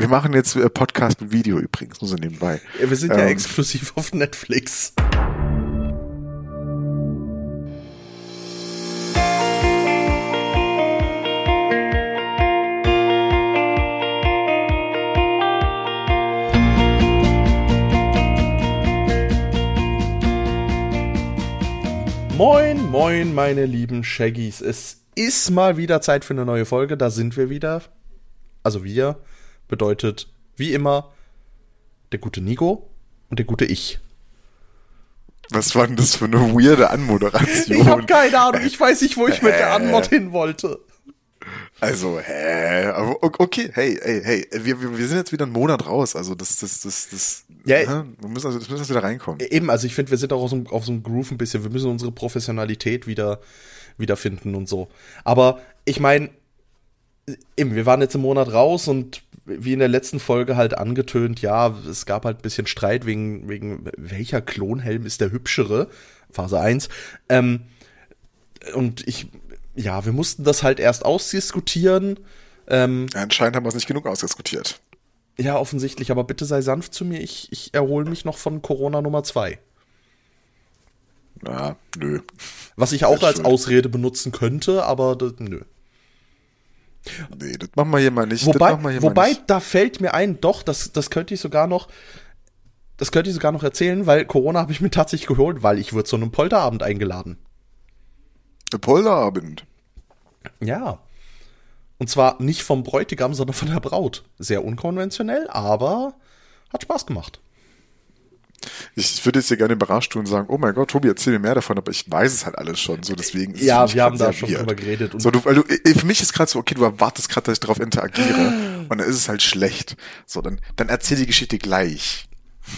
Wir machen jetzt äh, Podcast mit Video übrigens, nur so nebenbei. Ja, wir sind ähm, ja exklusiv auf Netflix. Moin, moin, meine lieben Shaggies. Es ist mal wieder Zeit für eine neue Folge. Da sind wir wieder. Also wir bedeutet wie immer der gute Nico und der gute ich. Was war denn das für eine weirde Anmoderation? Ich habe keine Ahnung. Ich weiß nicht, wo ich mit der Antwort hin wollte. Also, hä? Aber okay, hey, hey, hey, wir, wir, wir sind jetzt wieder einen Monat raus. Also das, das, das, das, ja, ne? wir müssen, also, wir müssen wieder reinkommen. Eben, also ich finde, wir sind auch auf so, auf so einem Groove ein bisschen. Wir müssen unsere Professionalität wieder wiederfinden und so. Aber ich meine, eben, wir waren jetzt einen Monat raus und wie in der letzten Folge halt angetönt, ja, es gab halt ein bisschen Streit wegen, wegen welcher Klonhelm ist der hübschere, Phase 1. Ähm, und ich ja, wir mussten das halt erst ausdiskutieren. Ähm, anscheinend haben wir es nicht genug ausdiskutiert. Ja, offensichtlich, aber bitte sei sanft zu mir. Ich, ich erhole mich noch von Corona Nummer 2. Ja, nö. Was ich auch als Ausrede benutzen könnte, aber das, nö. Nee, das machen wir hier mal nicht. Wobei, wobei nicht. da fällt mir ein, doch, das, das könnte ich sogar noch, das könnte ich sogar noch erzählen, weil Corona habe ich mir tatsächlich geholt, weil ich wurde zu einem Polterabend eingeladen. Der Polterabend. Ja. Und zwar nicht vom Bräutigam, sondern von der Braut. Sehr unkonventionell, aber hat Spaß gemacht. Ich würde jetzt hier gerne überrascht tun und sagen, oh mein Gott, Tobi, erzähl mir mehr davon, aber ich weiß es halt alles schon, so deswegen ist Ja, wir haben da schon drüber geredet. so, du, weil du, für mich ist gerade so, okay, du erwartest gerade, dass ich darauf interagiere und dann ist es halt schlecht. So, dann, dann erzähl die Geschichte gleich.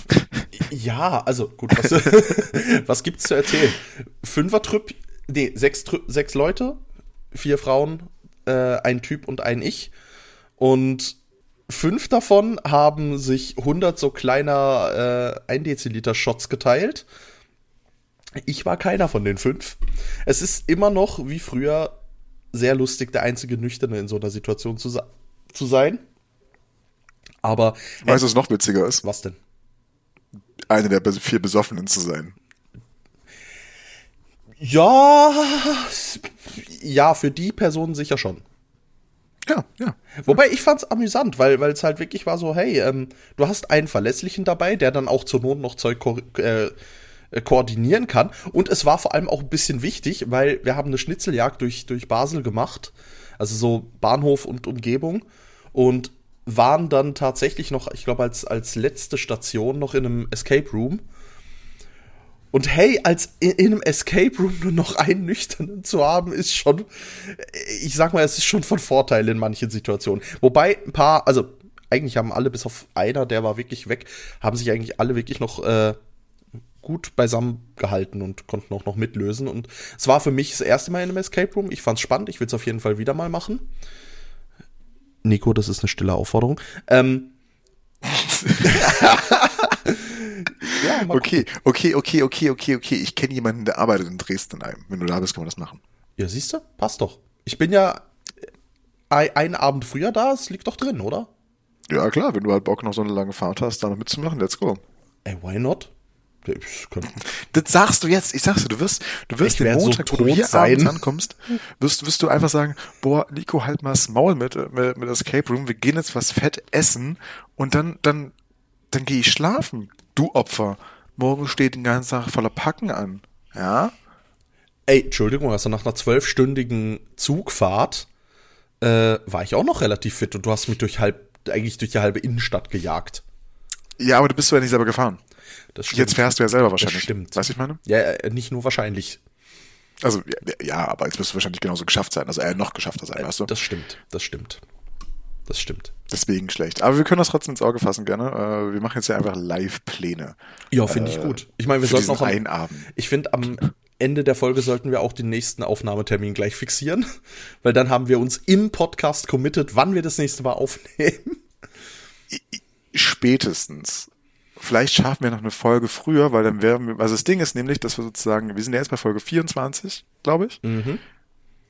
Ja, also gut, was, was gibt's zu erzählen? Fünfer-Trip, nee, sechs, sechs Leute, vier Frauen, äh, ein Typ und ein Ich. Und fünf davon haben sich 100 so kleiner äh, 1 Deziliter Shots geteilt. Ich war keiner von den fünf. Es ist immer noch, wie früher, sehr lustig, der einzige Nüchterne in so einer Situation zu, zu sein. Aber. Weißt du, was noch witziger ist? Was denn? Eine der vier Besoffenen zu sein. Ja, ja, für die Person sicher schon. Ja, ja. Wobei ich fand's amüsant, weil weil es halt wirklich war so, hey, ähm, du hast einen Verlässlichen dabei, der dann auch zur Not noch Zeug ko äh, äh, koordinieren kann. Und es war vor allem auch ein bisschen wichtig, weil wir haben eine Schnitzeljagd durch, durch Basel gemacht, also so Bahnhof und Umgebung und waren dann tatsächlich noch, ich glaube, als, als letzte Station noch in einem Escape Room und hey, als in, in, einem Escape Room nur noch einen Nüchternen zu haben, ist schon, ich sag mal, es ist schon von Vorteil in manchen Situationen. Wobei ein paar, also eigentlich haben alle, bis auf einer, der war wirklich weg, haben sich eigentlich alle wirklich noch äh, gut beisammen gehalten und konnten auch noch mitlösen. Und es war für mich das erste Mal in einem Escape Room. Ich fand's spannend, ich will es auf jeden Fall wieder mal machen. Nico, das ist eine stille Aufforderung. Ähm, Ja, okay, okay, okay, okay, okay, okay. Ich kenne jemanden, der arbeitet in Dresden in einem. Wenn du da bist, kann man das machen. Ja, siehst du? Passt doch. Ich bin ja einen Abend früher da, es liegt doch drin, oder? Ja, klar, wenn du halt Bock noch so eine lange Fahrt hast, da noch mitzumachen, let's go. Ey, why not? Das sagst du jetzt. Ich sag's dir, du wirst, du wirst den Montag, so wo du hier sein. abends ankommst, wirst, wirst du einfach sagen, boah, Nico, halt mal das Maul mit, mit, mit Escape Room, wir gehen jetzt was fett essen und dann, dann, dann gehe ich schlafen. Du Opfer, morgen steht den ganzen Tag voller Packen an. Ja? Ey, Entschuldigung, also nach einer zwölfstündigen Zugfahrt äh, war ich auch noch relativ fit und du hast mich durch halb, eigentlich durch die halbe Innenstadt gejagt. Ja, aber du bist ja nicht selber gefahren. Das stimmt. Jetzt fährst du ja selber wahrscheinlich. Das stimmt. Weißt du, ich meine? Ja, äh, nicht nur wahrscheinlich. Also, ja, ja, aber jetzt wirst du wahrscheinlich genauso geschafft sein, also er noch geschafft sein, äh, weißt du? Das stimmt, das stimmt. Das stimmt. Deswegen schlecht. Aber wir können das trotzdem ins Auge fassen, gerne. Äh, wir machen jetzt ja einfach Live-Pläne. Ja, finde ich äh, gut. Ich meine, wir sollten auch am, einen Abend. Ich finde, am Ende der Folge sollten wir auch den nächsten Aufnahmetermin gleich fixieren, weil dann haben wir uns im Podcast committed, wann wir das nächste Mal aufnehmen. Spätestens. Vielleicht schaffen wir noch eine Folge früher, weil dann werden wir, also das Ding ist nämlich, dass wir sozusagen, wir sind ja jetzt bei Folge 24, glaube ich. Mhm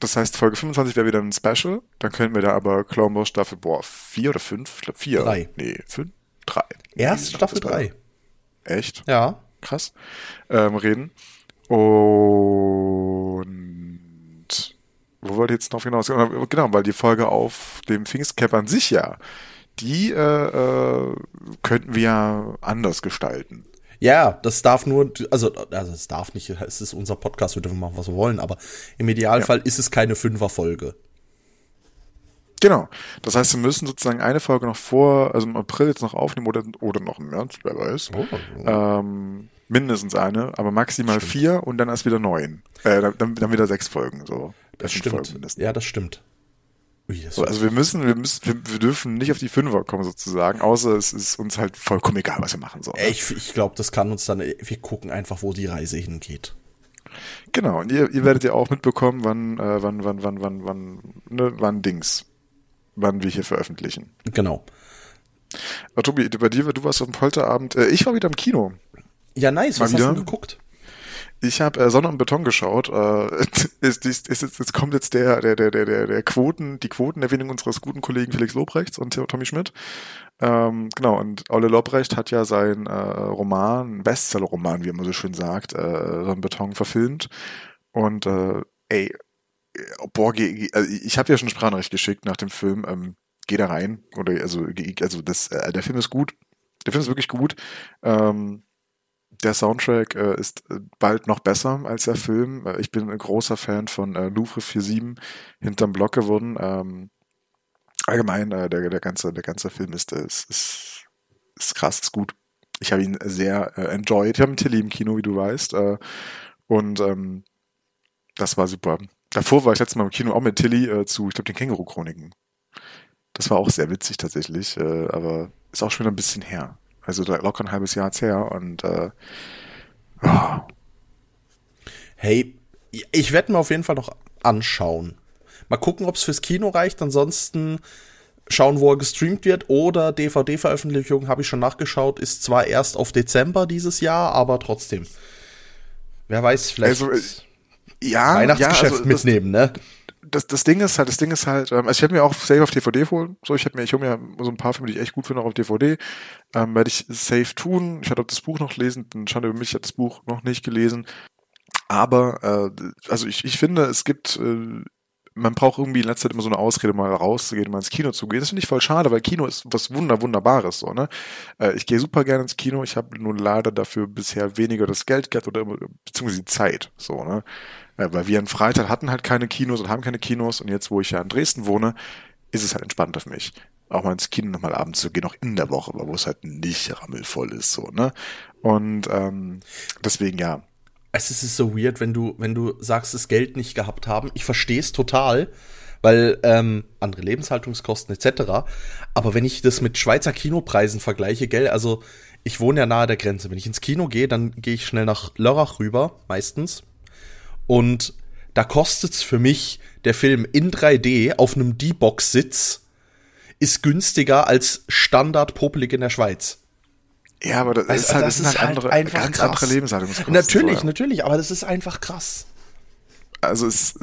Das heißt, Folge 25 wäre wieder ein Special. Dann könnten wir da aber Clone Wars Staffel, boah, vier oder fünf? Ich glaube vier. Drei. Nee, fünf? Drei. Erst Staffel drei. Echt? Ja. Krass. Ähm, reden. Und wo wollte ich jetzt noch hinaus? Genau, weil die Folge auf dem Pfingstcap an sich ja, die äh, äh, könnten wir ja anders gestalten. Ja, das darf nur, also, also es darf nicht, es ist unser Podcast, wir dürfen machen, was wir wollen, aber im Idealfall ja. ist es keine Fünferfolge. Genau. Das heißt, wir müssen sozusagen eine Folge noch vor, also im April jetzt noch aufnehmen oder, oder noch im März, wer weiß. Oh, oh. Ähm, mindestens eine, aber maximal stimmt. vier und dann erst wieder neun. Äh, dann, dann wieder sechs Folgen, so. Das stimmt. Ja, das stimmt. Ui, also wir müssen, wir müssen, wir, wir, dürfen nicht auf die Fünfer kommen sozusagen, außer es ist uns halt vollkommen egal, was wir machen sollen. Ich, ich glaube, das kann uns dann, wir gucken einfach, wo die Reise hingeht. Genau, und ihr, ihr werdet ja auch mitbekommen, wann, äh, wann, wann, wann, wann, wann, ne, wann Dings, wann wir hier veröffentlichen. Genau. Aber Tobi, bei dir, du warst auf dem Polterabend, äh, ich war wieder im Kino. Ja, nice, was wieder. hast du geguckt? Ich habe äh, Sonne und Beton geschaut. Äh, ist, ist, ist, jetzt kommt jetzt der, der, der, der, der, Quoten, die Quotenerwähnung unseres guten Kollegen Felix Lobrechts und Tommy Schmidt. Ähm, genau, und Olle Lobrecht hat ja sein äh, Roman, Bestseller-Roman, wie immer so schön sagt, äh, Sonne und Beton verfilmt. Und äh, ey, boah, geh, also ich habe ja schon Sprachnachricht geschickt nach dem Film. Ähm, geh da rein. Oder also, also das, äh, der Film ist gut. Der Film ist wirklich gut. Ähm, der Soundtrack äh, ist äh, bald noch besser als der Film. Äh, ich bin ein großer Fan von äh, Louvre 47 hinterm Block geworden. Ähm, allgemein, äh, der, der, ganze, der ganze Film ist, äh, ist, ist, ist krass, ist gut. Ich habe ihn sehr äh, enjoyed. Ich habe einen Tilly im Kino, wie du weißt. Äh, und ähm, das war super. Davor war ich letztes Mal im Kino auch mit Tilly äh, zu, ich glaube, den Känguru-Chroniken. Das war auch sehr witzig tatsächlich, äh, aber ist auch schon ein bisschen her. Also locker ein halbes Jahr jetzt her und äh, ja. Hey, ich werde mir auf jeden Fall noch anschauen. Mal gucken, ob es fürs Kino reicht. Ansonsten schauen, wo er gestreamt wird. Oder DVD-Veröffentlichung, habe ich schon nachgeschaut, ist zwar erst auf Dezember dieses Jahr, aber trotzdem. Wer weiß, vielleicht also, äh, ja, Weihnachtsgeschäft ja, also, mitnehmen, das, ne? Das, das Ding ist halt, das Ding ist halt, ähm, also ich hätte mir auch safe auf DVD holen. So, ich hätte mir, ich hole mir so ein paar Filme, die ich echt gut finde, auch auf DVD. Ähm, werde ich safe tun. Ich hatte auch das Buch noch lesen, dann Schande über mich, ich hatte das Buch noch nicht gelesen. Aber, äh, also ich, ich finde, es gibt, äh, man braucht irgendwie in letzter Zeit immer so eine Ausrede, mal rauszugehen, mal ins Kino zu gehen. Das finde ich voll schade, weil Kino ist was wunder wunderbares so, ne? Äh, ich gehe super gerne ins Kino, ich habe nur leider dafür bisher weniger das Geld gehabt oder beziehungsweise die Zeit, so, ne? Äh, weil wir in Freitag hatten halt keine Kinos und haben keine Kinos und jetzt, wo ich ja in Dresden wohne, ist es halt entspannter für mich. Auch mal ins Kino nochmal abends zu gehen, auch in der Woche, wo es halt nicht rammelvoll ist, so, ne? Und ähm, deswegen ja, es ist so weird, wenn du, wenn du sagst, das Geld nicht gehabt haben. Ich verstehe es total, weil ähm, andere Lebenshaltungskosten etc. Aber wenn ich das mit Schweizer Kinopreisen vergleiche, gell, also ich wohne ja nahe der Grenze. Wenn ich ins Kino gehe, dann gehe ich schnell nach Lörrach rüber, meistens. Und da kostet's für mich der Film in 3D auf einem D-Box-Sitz ist günstiger als Standard popelig in der Schweiz. Ja, aber das, weißt, ist halt, das, ist halt andere, einfach ganz krass. andere Lebenshaltungskosten. Natürlich, so, natürlich, aber das ist einfach krass. Also es,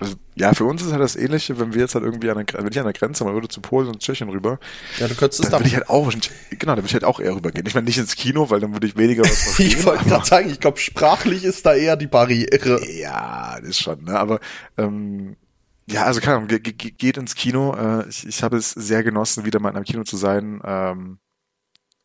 also, ja, für uns ist halt das Ähnliche, wenn wir jetzt halt irgendwie an der, wenn ich an der Grenze mal würde zu Polen und Tschechien rüber. Ja, du könntest es dann würde ich halt auch, genau, dann würde ich halt auch eher rübergehen. Ich meine nicht ins Kino, weil dann würde ich weniger was verstehen. ich wollte gerade sagen, ich glaube sprachlich ist da eher die Barriere. Ja, das ist schon, ne, aber, ähm, ja, also keine Ahnung, geht ins Kino. Äh, ich, ich habe es sehr genossen, wieder mal in einem Kino zu sein. Ähm,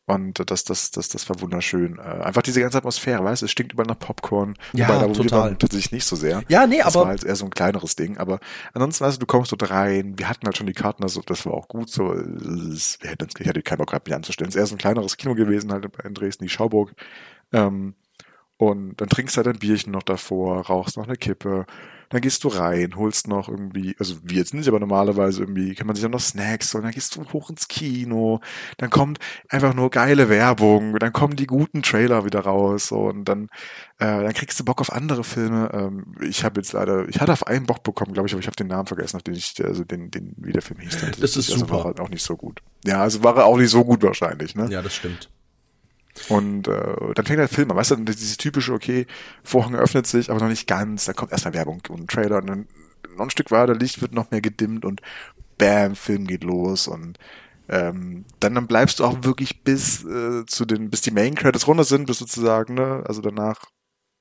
und das, das, das, das war wunderschön. Äh, einfach diese ganze Atmosphäre, weißt du, es stinkt überall nach Popcorn. Ja, wobei, da total. Wir tatsächlich nicht so sehr. Ja, nee, das aber. Das war halt eher so ein kleineres Ding. Aber ansonsten, weißt du, du kommst dort rein. Wir hatten halt schon die Karten, also das war auch gut so. Wir hätten uns, ich hätte keinen Bock gehabt, mich anzustellen. Es ist eher so ein kleineres Kino gewesen, halt in Dresden, die Schauburg. Ähm, und dann trinkst du halt ein Bierchen noch davor, rauchst noch eine Kippe dann gehst du rein, holst noch irgendwie, also wie jetzt nicht, aber normalerweise irgendwie kann man sich dann noch Snacks und dann gehst du hoch ins Kino, dann kommt einfach nur geile Werbung, dann kommen die guten Trailer wieder raus und dann, äh, dann kriegst du Bock auf andere Filme. Ähm, ich habe jetzt leider, ich hatte auf einen Bock bekommen, glaube ich, aber ich habe den Namen vergessen, auf den ich, also den, den, wie der Film hieß. Das, das ist also super. War halt auch nicht so gut. Ja, also war er auch nicht so gut wahrscheinlich, ne? Ja, das stimmt. Und äh, dann fängt der Film an, weißt du, dieses typische, okay, Vorhang öffnet sich, aber noch nicht ganz, dann kommt erstmal Werbung und ein Trailer und dann noch ein Stück weiter, Licht wird noch mehr gedimmt und bam, Film geht los und ähm, dann, dann bleibst du auch wirklich bis äh, zu den, bis die Main Credits runter sind, bis sozusagen, ne, also danach,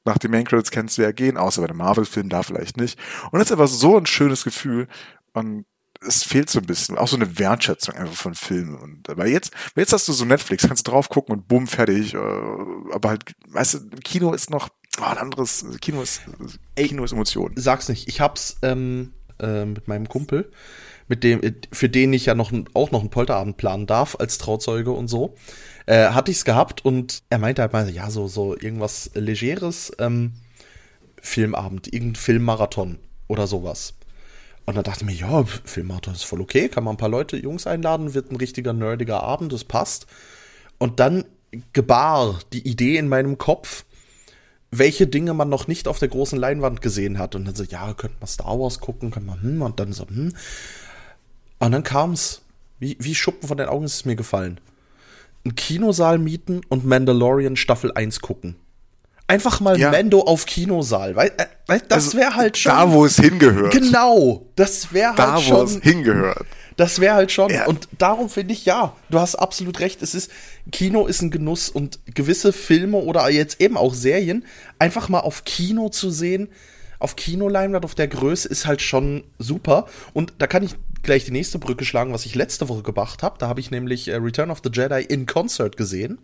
nach den Main Credits kannst du ja gehen, außer bei einem Marvel-Film da vielleicht nicht. Und das ist einfach so ein schönes Gefühl und es fehlt so ein bisschen, auch so eine Wertschätzung einfach von Filmen. Und weil jetzt, jetzt hast du so Netflix, kannst du drauf gucken und bumm, fertig. Äh, aber halt, weißt du, Kino ist noch oh, ein anderes, Kino ist, Kino ist Emotion. Sag's nicht, ich hab's ähm, äh, mit meinem Kumpel mit dem, für den ich ja noch auch noch einen Polterabend planen darf als Trauzeuge und so, äh, hatte ich's gehabt und er meinte halt mal, ja, so, so irgendwas Legeres, ähm, Filmabend, irgendein Filmmarathon oder sowas. Und dann dachte ich mir, ja, Filmmarathon ist voll okay, kann man ein paar Leute, Jungs einladen, wird ein richtiger nerdiger Abend, das passt. Und dann gebar die Idee in meinem Kopf, welche Dinge man noch nicht auf der großen Leinwand gesehen hat. Und dann so, ja, könnte man Star Wars gucken, könnte man, hm, und dann so, hm. Und dann kam's. Wie, wie Schuppen von den Augen ist es mir gefallen. Ein Kinosaal mieten und Mandalorian Staffel 1 gucken. Einfach mal ja. Mando auf Kinosaal. Weil, äh, weil das also, wäre halt schon. Da, wo es hingehört. Genau. Das wäre halt schon. Da, wo es hingehört. Das wäre halt schon. Ja. Und darum finde ich, ja, du hast absolut recht. Es ist, Kino ist ein Genuss und gewisse Filme oder jetzt eben auch Serien einfach mal auf Kino zu sehen, auf Kinoleinwand, auf der Größe ist halt schon super. Und da kann ich gleich die nächste Brücke schlagen, was ich letzte Woche gemacht habe. Da habe ich nämlich äh, Return of the Jedi in Concert gesehen.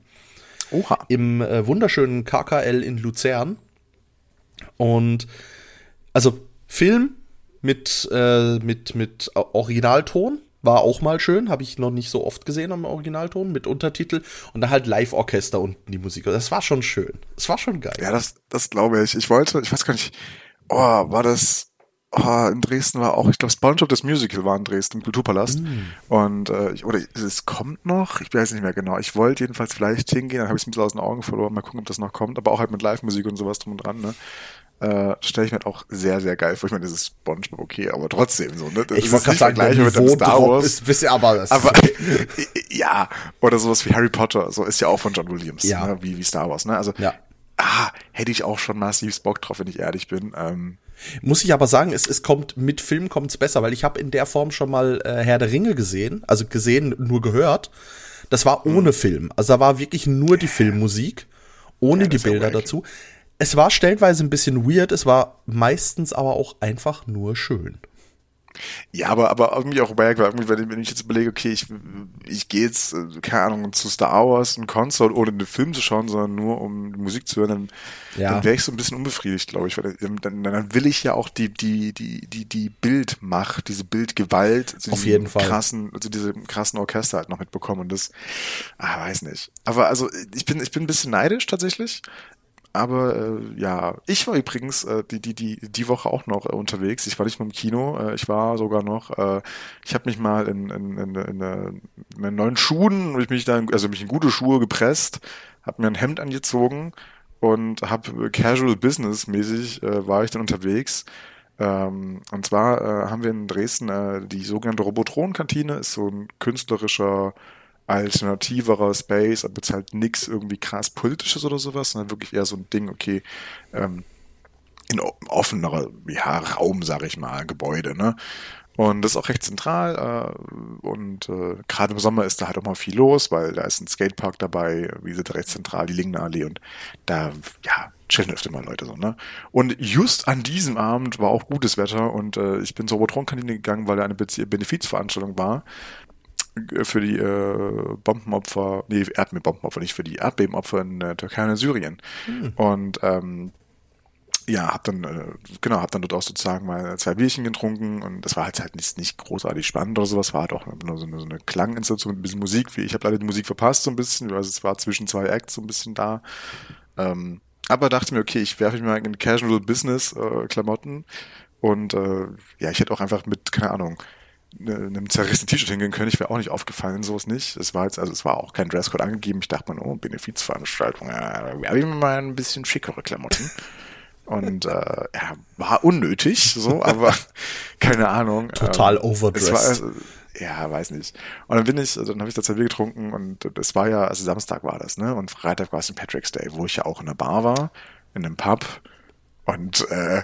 Oha. Im äh, wunderschönen KKL in Luzern. Und also Film mit, äh, mit, mit Originalton war auch mal schön, habe ich noch nicht so oft gesehen am Originalton mit Untertitel und dann halt Live-Orchester und die Musik. Das war schon schön. Es war schon geil. Ja, das, das glaube ich. Ich wollte, ich weiß gar nicht, oh, war das, oh, in Dresden war auch, ich glaube, SpongeBob das Musical war in Dresden im Kulturpalast. Mm. Und äh, oder es kommt noch, ich weiß nicht mehr genau. Ich wollte jedenfalls vielleicht hingehen, dann habe ich es ein bisschen aus den Augen verloren, mal gucken, ob das noch kommt, aber auch halt mit Live-Musik und sowas drum und dran, ne? Äh, stelle ich mir halt auch sehr, sehr geil vor. Ich meine, das ist SpongeBob okay, aber trotzdem so, ne? Das ich wollte gerade sagen, gleich mit dem Star Wars. Ist, ihr aber, das aber ja, oder sowas wie Harry Potter, so ist ja auch von John Williams, ja. ne? wie, wie Star Wars, ne? Also, ja. ah, hätte ich auch schon massiv Bock drauf, wenn ich ehrlich bin. Ähm, muss ich aber sagen, es, es kommt mit Film kommt es besser, weil ich habe in der Form schon mal äh, Herr der Ringe gesehen, also gesehen, nur gehört. Das war ohne mhm. Film. Also da war wirklich nur die Filmmusik, ohne ja, die Bilder dazu. Es war stellenweise ein bisschen weird, es war meistens aber auch einfach nur schön. Ja, aber, aber irgendwie auch weil irgendwie, wenn ich jetzt überlege, okay, ich, ich gehe jetzt, äh, keine Ahnung, zu Star Wars, ein Konzert, ohne einen Film zu schauen, sondern nur um Musik zu hören, dann, ja. dann wäre ich so ein bisschen unbefriedigt, glaube ich, weil dann, dann will ich ja auch die, die, die, die, die Bildmacht, diese Bildgewalt, also auf jeden Fall krassen, also diese krassen Orchester halt noch mitbekommen und das, ah, weiß nicht. Aber also, ich bin, ich bin ein bisschen neidisch tatsächlich, aber äh, ja, ich war übrigens äh, die, die, die, die Woche auch noch äh, unterwegs. Ich war nicht nur im Kino, äh, ich war sogar noch, äh, ich habe mich mal in, in, in, in, in, in neuen Schuhen, ich mich dann, also mich in gute Schuhe gepresst, habe mir ein Hemd angezogen und habe Casual Business mäßig äh, war ich dann unterwegs. Ähm, und zwar äh, haben wir in Dresden äh, die sogenannte Robotron-Kantine, ist so ein künstlerischer alternativerer Space, aber jetzt halt nichts irgendwie krass politisches oder sowas, sondern wirklich eher so ein Ding, okay, ähm, in offenerer ja, Raum, sag ich mal, Gebäude, ne? Und das ist auch recht zentral äh, und äh, gerade im Sommer ist da halt auch mal viel los, weil da ist ein Skatepark dabei, wie gesagt, recht zentral, die Lingenallee und da, ja, chillen öfter mal Leute so, ne? Und just an diesem Abend war auch gutes Wetter und äh, ich bin zur Robotron-Kantine gegangen, weil da eine Benefizveranstaltung war für die äh, Bombenopfer, nee, Erdbebenopfer, nicht für die Erdbebenopfer in der Türkei und in Syrien. Hm. Und ähm, ja, hab dann, äh, genau, hab dann dort auch sozusagen mal zwei Bierchen getrunken und das war halt halt nicht, nicht großartig spannend oder sowas, war halt auch nur so eine, so eine Klanginstallation mit ein bisschen Musik. Ich habe leider die Musik verpasst so ein bisschen, also es war zwischen zwei Acts so ein bisschen da. Ähm, aber dachte mir, okay, ich werfe mich mal in Casual Business äh, Klamotten und äh, ja, ich hätte auch einfach mit, keine Ahnung, einem zerrissenen T-Shirt hingehen können. Ich wäre auch nicht aufgefallen, sowas nicht. Es war jetzt, also es war auch kein Dresscode angegeben. Ich dachte mir, oh, Benefizveranstaltung, ja, da habe ich mir mal ein bisschen schickere Klamotten. Und äh, ja, war unnötig, so, aber keine Ahnung. Total ähm, overdressed. War, also, ja, weiß nicht. Und dann bin ich, also dann habe ich da zwei Bier getrunken und das war ja, also Samstag war das, ne? Und Freitag war es St. Patrick's Day, wo ich ja auch in der Bar war, in einem Pub. Und äh,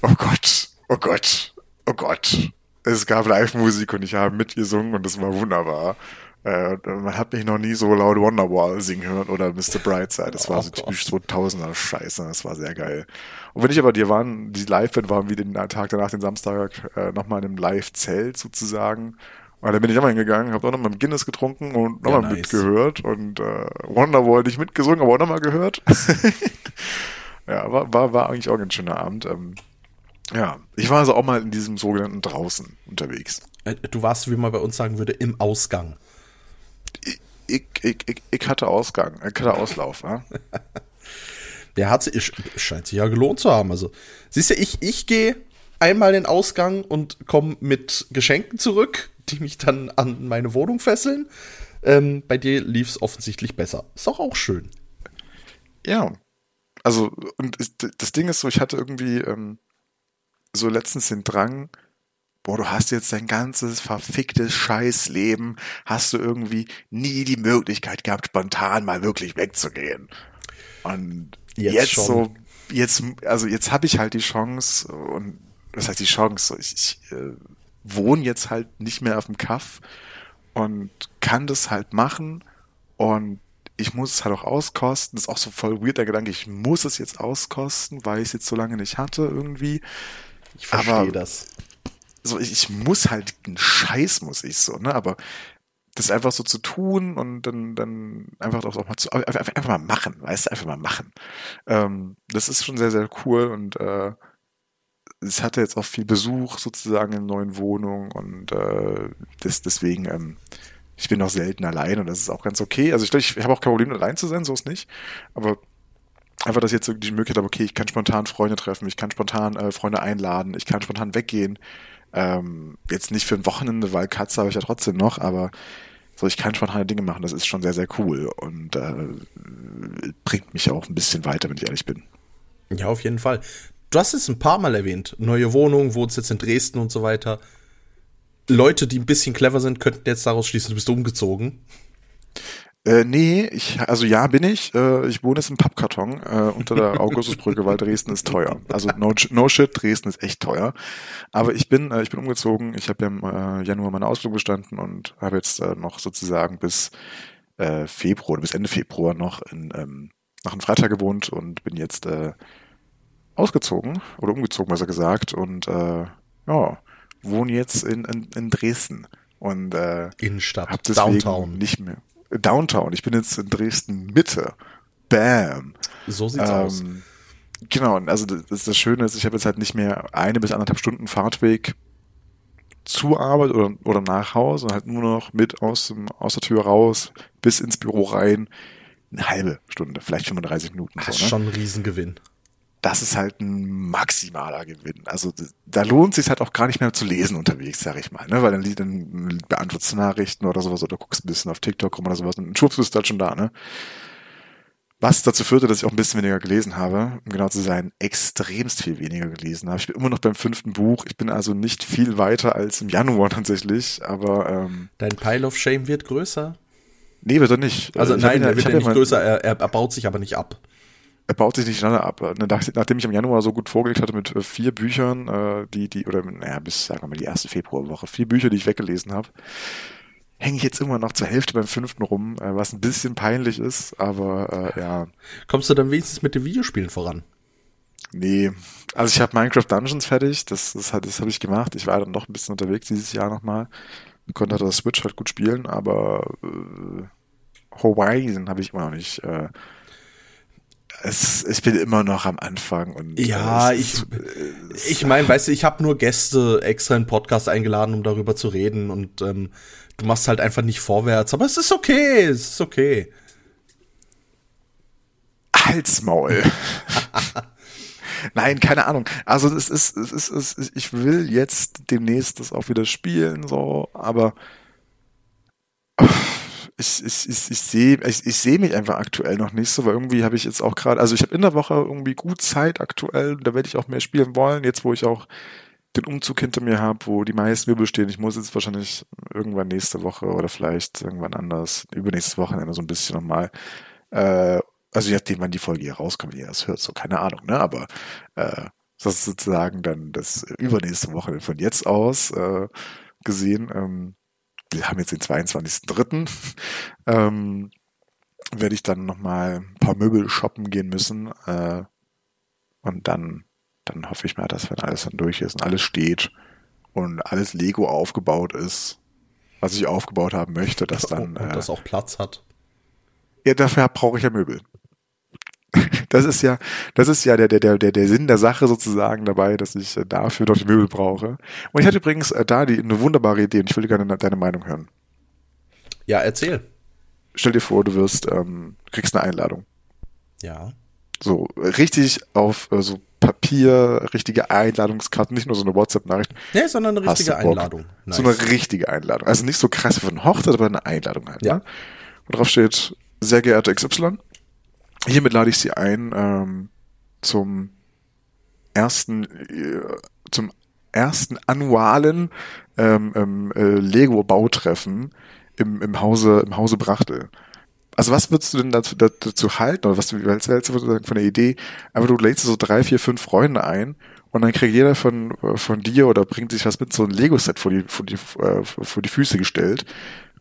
oh Gott, oh Gott, oh Gott, es gab Live-Musik und ich habe mitgesungen und das war wunderbar. Äh, man hat mich noch nie so laut Wonderwall singen hören oder Mr. Brightside. Das war oh, so typisch 2000er Scheiße. Das war sehr geil. Und wenn ich aber dir waren, die Live-Band waren wie den Tag danach, den Samstag, äh, nochmal in einem Live-Zelt sozusagen. Und dann bin ich nochmal hingegangen, habe auch nochmal mit Guinness getrunken und nochmal ja, nice. mitgehört und äh, Wonderwall nicht mitgesungen, aber auch nochmal gehört. ja, war, war, war eigentlich auch ein schöner Abend. Ähm, ja, ich war also auch mal in diesem sogenannten draußen unterwegs. Äh, du warst, wie man bei uns sagen würde, im Ausgang ich, ich, ich, ich hatte Ausgang, ich hatte Auslauf. Ja? Der hat sich, scheint sich ja gelohnt zu haben. Also, siehst du, ich, ich gehe einmal in den Ausgang und komme mit Geschenken zurück, die mich dann an meine Wohnung fesseln. Ähm, bei dir lief es offensichtlich besser. Ist doch auch schön. Ja. Also, und das Ding ist so, ich hatte irgendwie ähm, so letztens den Drang, boah, du hast jetzt dein ganzes verficktes Scheißleben, hast du irgendwie nie die Möglichkeit gehabt, spontan mal wirklich wegzugehen. Und jetzt, jetzt so, jetzt, also jetzt habe ich halt die Chance und was heißt die Chance? Ich, ich äh, wohne jetzt halt nicht mehr auf dem Kaff und kann das halt machen und ich muss es halt auch auskosten. Das ist auch so voll weird der Gedanke, ich muss es jetzt auskosten, weil ich es jetzt so lange nicht hatte irgendwie. Ich verstehe das so, ich, muss halt einen Scheiß, muss ich so, ne? Aber das einfach so zu tun und dann, dann einfach auch mal zu, einfach, einfach mal machen, weißt du, einfach mal machen. Ähm, das ist schon sehr, sehr cool und äh, es hatte jetzt auch viel Besuch sozusagen in neuen Wohnungen und äh, das, deswegen, ähm, ich bin auch selten allein und das ist auch ganz okay. Also ich glaube, ich, ich habe auch kein Problem, allein zu sein, so ist nicht. Aber einfach, dass ich jetzt die Möglichkeit habe, okay, ich kann spontan Freunde treffen, ich kann spontan äh, Freunde einladen, ich kann spontan weggehen. Ähm, jetzt nicht für ein Wochenende, weil Katze habe ich ja trotzdem noch, aber so, ich kann spontane Dinge machen, das ist schon sehr, sehr cool und äh, bringt mich auch ein bisschen weiter, wenn ich ehrlich bin. Ja, auf jeden Fall. Du hast es ein paar Mal erwähnt. Neue Wohnung, wohnst jetzt in Dresden und so weiter. Leute, die ein bisschen clever sind, könnten jetzt daraus schließen, du bist umgezogen. Äh, nee, ich, also ja, bin ich. Äh, ich wohne jetzt im Pappkarton äh, unter der Augustusbrücke, weil Dresden ist teuer. Also no, no shit, Dresden ist echt teuer. Aber ich bin, äh, ich bin umgezogen. Ich habe ja im äh, Januar meine Ausbildung bestanden und habe jetzt äh, noch sozusagen bis äh, Februar, bis Ende Februar noch in, ähm, nach einem Freitag gewohnt und bin jetzt äh, ausgezogen oder umgezogen, besser gesagt. Und äh, ja, wohne jetzt in, in, in Dresden. Und äh, Innenstadt, hab deswegen Downtown. nicht mehr Downtown. Ich bin jetzt in Dresden Mitte. Bam. So sieht's ähm, aus. Genau, also das, das Schöne ist, ich habe jetzt halt nicht mehr eine bis anderthalb Stunden Fahrtweg zur Arbeit oder, oder nach Hause, sondern halt nur noch mit aus, dem, aus der Tür raus bis ins Büro rein. Eine halbe Stunde, vielleicht 35 Minuten. Das ist so, ne? schon ein Riesengewinn das ist halt ein maximaler Gewinn. Also da lohnt sich halt auch gar nicht mehr zu lesen unterwegs, sag ich mal, ne? Weil dann, dann beantwortest du Nachrichten oder sowas oder guckst ein bisschen auf TikTok rum oder sowas und schwupps bist du halt schon da, ne? Was dazu führte, dass ich auch ein bisschen weniger gelesen habe, um genau zu sein, extremst viel weniger gelesen habe. Ich bin immer noch beim fünften Buch. Ich bin also nicht viel weiter als im Januar tatsächlich, aber ähm, Dein Pile of Shame wird größer? Nee, wird er nicht. Also, also nein, er wird ja nicht größer, er, er baut sich aber nicht ab er baut sich nicht schneller ab. Ne, nachdem ich im Januar so gut vorgelegt hatte mit äh, vier Büchern, äh, die, die, oder naja, bis, sagen wir mal, die erste Februarwoche, vier Bücher, die ich weggelesen habe, hänge ich jetzt immer noch zur Hälfte beim fünften rum, äh, was ein bisschen peinlich ist, aber äh, ja. Kommst du dann wenigstens mit den Videospielen voran? Nee, also ich habe Minecraft Dungeons fertig, das, das, das habe ich gemacht. Ich war dann noch ein bisschen unterwegs dieses Jahr nochmal. Konnte das Switch halt gut spielen, aber äh, Horizon habe ich immer noch nicht äh, es, ich bin immer noch am Anfang und ja, äh, ich ich meine, weißt du, ich habe nur Gäste extra in Podcast eingeladen, um darüber zu reden und ähm, du machst halt einfach nicht vorwärts, aber es ist okay, es ist okay. Halsmaul. Nein, keine Ahnung. Also es ist, es ist, es ist, ich will jetzt demnächst das auch wieder spielen, so, aber ich, ich, ich, ich sehe ich, ich seh mich einfach aktuell noch nicht so, weil irgendwie habe ich jetzt auch gerade, also ich habe in der Woche irgendwie gut Zeit aktuell, da werde ich auch mehr spielen wollen, jetzt wo ich auch den Umzug hinter mir habe, wo die meisten Wirbel stehen. Ich muss jetzt wahrscheinlich irgendwann nächste Woche oder vielleicht irgendwann anders, übernächstes Wochenende so ein bisschen nochmal, äh, also je nachdem, wann die Folge hier rauskommt, ihr das hört, so keine Ahnung, ne, aber äh, Das ist sozusagen dann das übernächste Wochenende von jetzt aus äh, gesehen. Ähm, wir haben jetzt den 22.03. ähm, werde ich dann nochmal ein paar Möbel shoppen gehen müssen. Äh, und dann, dann hoffe ich mal, dass wenn alles dann durch ist und alles steht und alles Lego aufgebaut ist, was ich aufgebaut haben möchte, dass dann. Und äh, das auch Platz hat. Ja, dafür brauche ich ja Möbel. Das ist ja, das ist ja der, der, der, der Sinn der Sache sozusagen dabei, dass ich äh, dafür noch die Möbel brauche. Und ich hatte übrigens äh, da die, eine wunderbare Idee und ich würde gerne deine Meinung hören. Ja, erzähl. Stell dir vor, du wirst, ähm, kriegst eine Einladung. Ja. So, richtig auf äh, so Papier, richtige Einladungskarte, nicht nur so eine WhatsApp-Nachricht. Nee, sondern eine richtige Einladung. Nice. So eine richtige Einladung. Also nicht so krass wie von Hochzeit, aber eine Einladung halt. Ja. Ne? Und drauf steht, sehr geehrte XY, hiermit lade ich Sie ein ähm, zum ersten, äh, zum ersten annualen ähm, ähm, äh, Lego-Bautreffen im, im Hause, im Hause Brachtel. Also was würdest du denn dazu, dazu halten, oder was du hältst du von der Idee, aber du lädst so drei, vier, fünf Freunde ein und dann kriegt jeder von, von dir oder bringt sich was mit, so ein Lego-Set vor die, vor, die, äh, vor die Füße gestellt.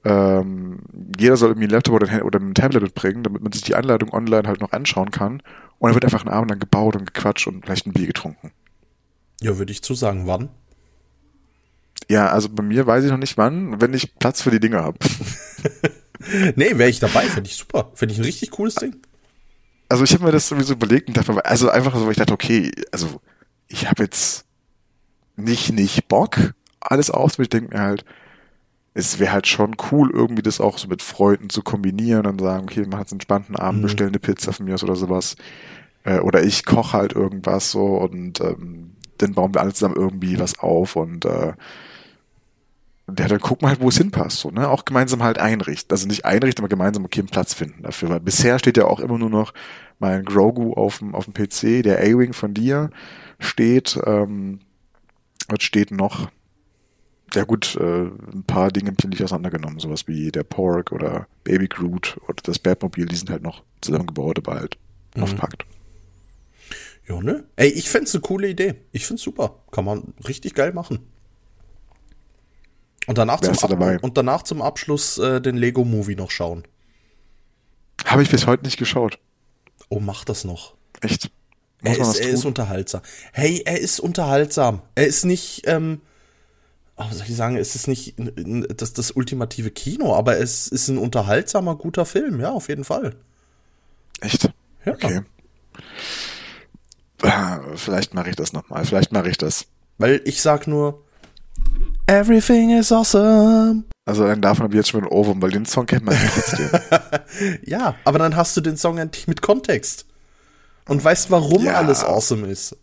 Ähm, jeder soll irgendwie einen Laptop oder, ein, oder ein Tablet mitbringen, damit man sich die Anleitung online halt noch anschauen kann. Und dann wird einfach ein Abend lang gebaut und gequatscht und vielleicht ein Bier getrunken. Ja, würde ich zu sagen, wann? Ja, also bei mir weiß ich noch nicht wann, wenn ich Platz für die Dinge habe. nee, wäre ich dabei, finde ich super. Finde ich ein richtig cooles Ding. Also ich habe mir das sowieso überlegt und dachte, also einfach so, weil ich dachte, okay, also ich habe jetzt nicht, nicht Bock, alles aus, ich denke mir halt, es wäre halt schon cool, irgendwie das auch so mit Freunden zu kombinieren und sagen, okay, machen jetzt einen entspannten Abend, mhm. bestellen eine Pizza von mir oder sowas. Äh, oder ich koche halt irgendwas so und ähm, dann bauen wir alle zusammen irgendwie was auf und äh, ja, dann gucken wir halt, wo es hinpasst, so, ne? Auch gemeinsam halt einrichten. Also nicht einrichten, aber gemeinsam okay einen Platz finden dafür. Weil bisher steht ja auch immer nur noch mein Grogu auf dem, auf dem PC, der A-Wing von dir steht, ähm, was steht noch? Ja gut, äh, ein paar Dinge bin ich auseinandergenommen, sowas wie der Pork oder Baby Groot oder das Batmobil, die sind halt noch zusammengebaut, aber halt mhm. aufpackt. Ja, ne? Ey, ich find's eine coole Idee. Ich find's super. Kann man richtig geil machen. Und danach, zum, Ab und danach zum Abschluss äh, den Lego Movie noch schauen. Habe ich bis heute nicht geschaut. Oh, mach das noch. Echt? er, ist, er ist unterhaltsam. Hey, er ist unterhaltsam. Er ist nicht, ähm, oh, soll ich sagen, es ist nicht das, das ultimative Kino, aber es ist ein unterhaltsamer, guter Film, ja, auf jeden Fall. Echt? Ja. Okay. Ah, vielleicht mache ich das nochmal, vielleicht mache ich das. Weil ich sag nur, Everything is awesome. Also dann davon habe ich jetzt schon einen Ohrwurm, weil den Song kennt man ja trotzdem. ja, aber dann hast du den Song endlich mit Kontext. Und weißt, warum ja. alles awesome ist.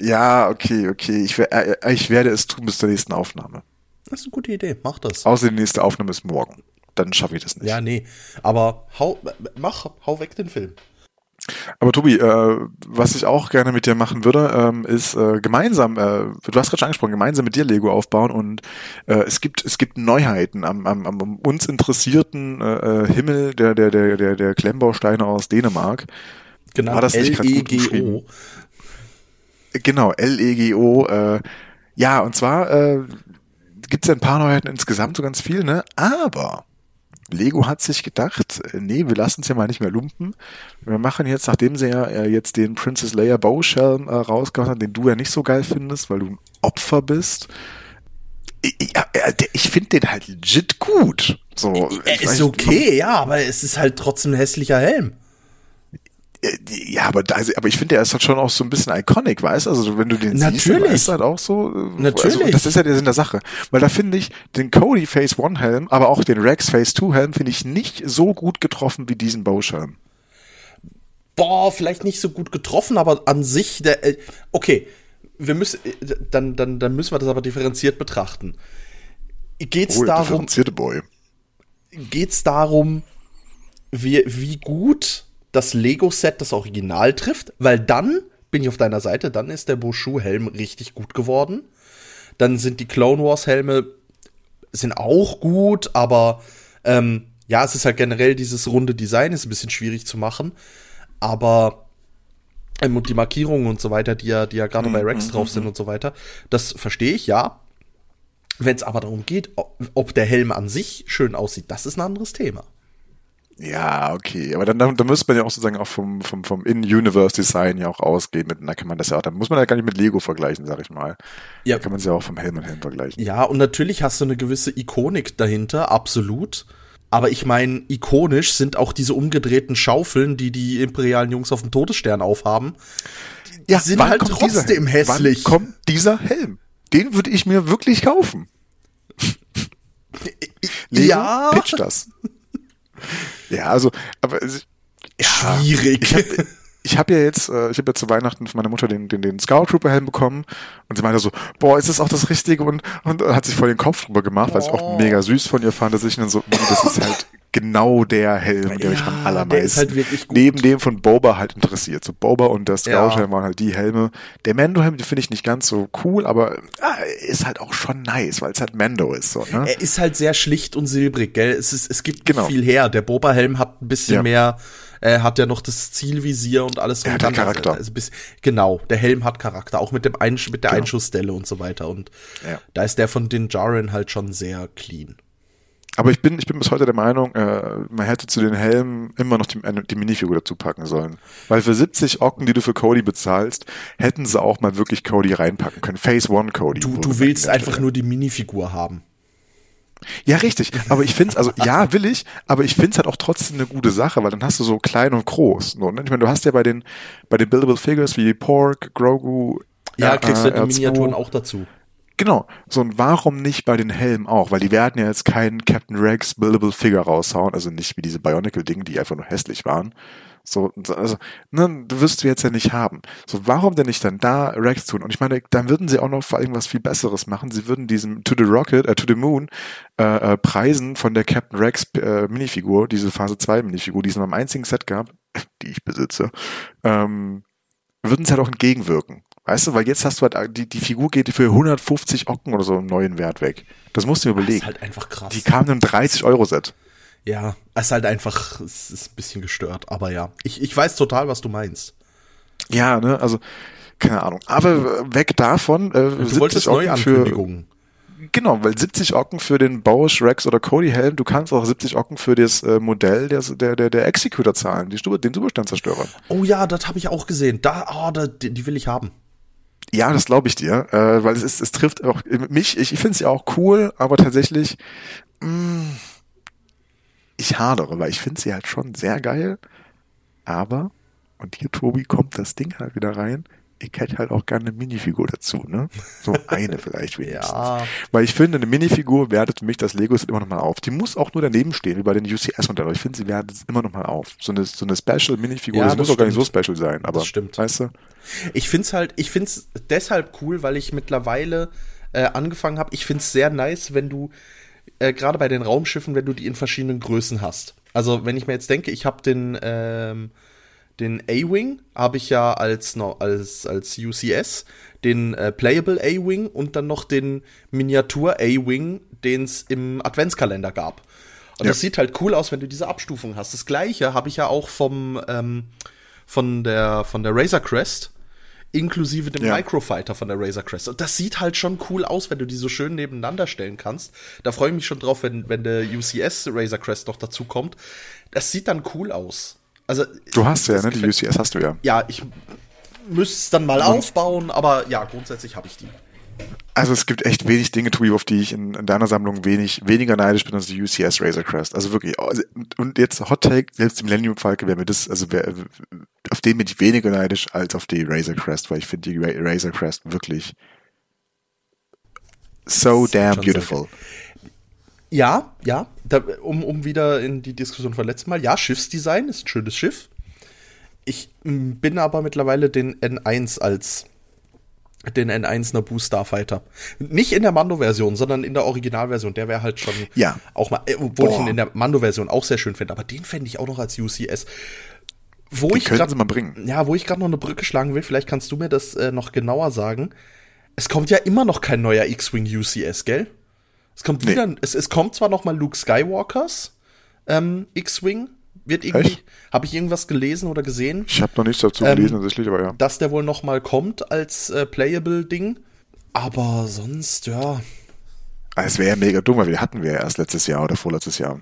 Ja, okay, okay. Ich, äh, äh, ich werde es tun bis zur nächsten Aufnahme. Das ist eine gute Idee. Mach das. Außer die nächste Aufnahme ist morgen. Dann schaffe ich das nicht. Ja, nee. Aber hau, mach, hau weg den Film. Aber Tobi, äh, was ich auch gerne mit dir machen würde, ähm, ist äh, gemeinsam, äh, du hast gerade schon angesprochen, gemeinsam mit dir Lego aufbauen und äh, es gibt es gibt Neuheiten am, am, am uns interessierten Himmel der der der der der Klemmbausteine aus Dänemark. Genau, War das nicht L-E-G-O. Genau, L-E-G-O. Äh, ja, und zwar äh, gibt es ja ein paar Neuheiten insgesamt, so ganz viel, ne? Aber Lego hat sich gedacht, äh, nee, wir lassen es ja mal nicht mehr lumpen. Wir machen jetzt, nachdem sie ja äh, jetzt den Princess Leia Bowshell äh, rausgehauen haben, den du ja nicht so geil findest, weil du ein Opfer bist. Ich, ich finde den halt legit gut. So, er ist okay, ja, aber es ist halt trotzdem ein hässlicher Helm. Äh, ja, aber, da, aber ich finde, er ist halt schon auch so ein bisschen iconic, weißt du? Also wenn du den Natürlich. siehst, ist halt auch so. Äh, Natürlich. Also, das ist ja der Sinn der Sache. Weil da finde ich den Cody Phase One Helm, aber auch den Rex Phase Two Helm finde ich nicht so gut getroffen wie diesen Bowschirm. Boah, vielleicht nicht so gut getroffen, aber an sich, der, äh, okay, wir müssen, dann, dann, dann müssen wir das aber differenziert betrachten. Geht's oh, darum, differenzierte Boy. Geht's darum, wie, wie gut das Lego-Set das Original trifft, weil dann bin ich auf deiner Seite, dann ist der Boshu-Helm richtig gut geworden. Dann sind die Clone Wars-Helme sind auch gut, aber ähm, ja, es ist halt generell dieses runde Design, ist ein bisschen schwierig zu machen. Aber Ähm, und die Markierungen und so weiter, die ja, die ja gerade mm, bei Rex mm, drauf sind mm. und so weiter. Das verstehe ich, ja. Wenn es aber darum geht, ob der Helm an sich schön aussieht, das ist ein anderes Thema. Ja, okay. Aber dann, dann, dann müsste man ja auch sozusagen auch vom, vom, vom In-Universe-Design ja auch ausgehen. Mit, da kann man das ja auch, dann muss man ja gar nicht mit Lego vergleichen, sag ich mal. Ja. Da kann man es ja auch vom Helm und Helm vergleichen. Ja, und natürlich hast du eine gewisse Ikonik dahinter, absolut. Aber ich meine, ikonisch sind auch diese umgedrehten Schaufeln, die die imperialen Jungs auf dem Todesstern aufhaben. Die ja, sind halt trotzdem hässlich. Wann kommt dieser Helm? Den würde ich mir wirklich kaufen. Lego, ja. Pitch das. Ja, also, aber ja, schwierig. Ich habe ich hab ja jetzt, äh, ich habe ja zu Weihnachten von meiner Mutter den, den, den Scout Trooper Helm bekommen und sie meinte so, boah, ist das auch das Richtige und, und hat sich voll den Kopf drüber gemacht, oh. weil ich auch mega süß von ihr fand, dass ich dann so, das ist halt genau der Helm, der ja, mich am allermeisten halt neben dem von Boba halt interessiert. So Boba und der Scout-Helm waren halt die Helme. Der Mando-Helm, den finde ich nicht ganz so cool, aber ah, ist halt auch schon nice, weil es halt Mando ist. So, ne? Er ist halt sehr schlicht und silbrig, gell? Es, ist, es gibt genau. viel her. Der Boba-Helm hat ein bisschen ja. mehr äh, hat ja noch das Zielvisier und alles. Er hat also, Charakter. Also, bis, genau, der Helm hat Charakter, auch mit, dem Einsch mit der genau. Einschussstelle und so weiter. Und ja. da ist der von den Jaren halt schon sehr clean. Aber ich bin, ich bin bis heute der Meinung, äh, man hätte zu den Helmen immer noch die, die Minifigur dazu packen sollen. Weil für 70 Ocken, die du für Cody bezahlst, hätten sie auch mal wirklich Cody reinpacken können. Phase One Cody. Du, du willst einfach nur die Minifigur haben. Ja, richtig. Aber ich finde es, also ja, will ich, aber ich finde es halt auch trotzdem eine gute Sache, weil dann hast du so klein und groß. Ne? Ich meine, du hast ja bei den, bei den Buildable Figures wie Pork, Grogu, ja, kriegst du die Miniaturen auch dazu. Genau. So, und warum nicht bei den Helmen auch? Weil die werden ja jetzt keinen Captain Rex Buildable Figure raushauen, also nicht wie diese Bionicle-Dinge, die einfach nur hässlich waren. So, also, ne, du wirst du jetzt ja nicht haben. So, warum denn nicht dann da Rex tun? Und ich meine, dann würden sie auch noch vor allem was viel Besseres machen. Sie würden diesem To the Rocket, äh, To the Moon, äh, äh, Preisen von der Captain Rex äh, Minifigur, diese Phase 2 Minifigur, die es nur am einzigen Set gab, die ich besitze, ähm, würden sie halt auch entgegenwirken. Weißt du, weil jetzt hast du halt, die, die Figur geht für 150 Ocken oder so im neuen Wert weg. Das musst du dir überlegen. Das ist halt einfach krass. Die kam im 30-Euro-Set. Ja, es ist halt einfach, es ist ein bisschen gestört, aber ja. Ich, ich weiß total, was du meinst. Ja, ne, also, keine Ahnung. Aber weg davon, äh, du wolltest Neuankündigungen. Genau, weil 70 Ocken für den Bosch, Rex oder Cody Helm, du kannst auch 70 Ocken für das äh, Modell der, der, der, der Executor zahlen, die, den Superstandzerstörer. Oh ja, das habe ich auch gesehen. Da, oh, da, die, die will ich haben. Ja, das glaube ich dir, äh, weil es ist, es trifft auch mich. Ich, ich finde es ja auch cool, aber tatsächlich, mh, mm, ich hadere, weil ich finde sie halt schon sehr geil. Aber, und hier, Tobi, kommt das Ding halt wieder rein. Ich hätte halt auch gerne eine Minifigur dazu, ne? So eine vielleicht wenigstens. ja. Weil ich finde, eine Minifigur wertet für mich das Lego-Set immer noch mal auf. Die muss auch nur daneben stehen, wie bei den UCS-Modellen. Ich finde, sie wertet immer noch mal auf. So eine, so eine Special-Minifigur, ja, das, das, muss stimmt. auch gar nicht so special sein, aber. Das stimmt. Weißt du? Ich finde es halt, ich finde es deshalb cool, weil ich mittlerweile äh, angefangen habe. Ich finde es sehr nice, wenn du äh, gerade bei den Raumschiffen, wenn du die in verschiedenen Größen hast. Also wenn ich mir jetzt denke, ich habe den ähm, den A-Wing habe ich ja als als als UCS, den äh, Playable A-Wing und dann noch den Miniatur A-Wing, den es im Adventskalender gab. Und ja. das sieht halt cool aus, wenn du diese Abstufung hast. Das gleiche habe ich ja auch vom ähm, von der von der Razor Crest inklusive dem ja. Microfighter von der Razor Crest. Und das sieht halt schon cool aus, wenn du die so schön nebeneinander stellen kannst. Da freue ich mich schon drauf, wenn, wenn der UCS Razor Crest noch dazu kommt. Das sieht dann cool aus. Also, du hast ja, ne? Die UCS hast du ja. Ja, ich müsste es dann mal Und aufbauen, aber ja, grundsätzlich habe ich die. Also es gibt echt wenig Dinge, Tui, auf die ich in, in, deiner Sammlung wenig, weniger neidisch bin als die UCS Razor Crest. Also wirklich. Also, und jetzt Hot Take, selbst die Millennium Falke wäre mir das, also wär, auf den bin ich weniger neidisch als auf die Razor Crest, weil ich finde die Razor Crest wirklich so damn beautiful. Ja, ja, da, um, um wieder in die Diskussion von letztem Mal. Ja, Schiffsdesign ist ein schönes Schiff. Ich bin aber mittlerweile den N1 als den N1 Naboo Starfighter. Nicht in der Mando-Version, sondern in der Originalversion. Der wäre halt schon ja. auch mal, äh, obwohl Boah. ich ihn in der Mando-Version auch sehr schön finde, aber den fände ich auch noch als UCS. Wo die ich grad, sie mal bringen. Ja, wo ich gerade noch eine Brücke schlagen will, vielleicht kannst du mir das äh, noch genauer sagen. Es kommt ja immer noch kein neuer X-Wing UCS, gell? Es kommt nee. wieder, es, es kommt zwar noch mal Luke Skywalkers ähm, X-Wing wird irgendwie, habe ich irgendwas gelesen oder gesehen? Ich habe noch nichts dazu ähm, gelesen, tatsächlich, aber ja. Dass der wohl noch mal kommt als äh, Playable-Ding. Aber sonst, ja. Ah, es wäre ja mega dumm, weil wir hatten wir ja erst letztes Jahr oder vorletztes Jahr.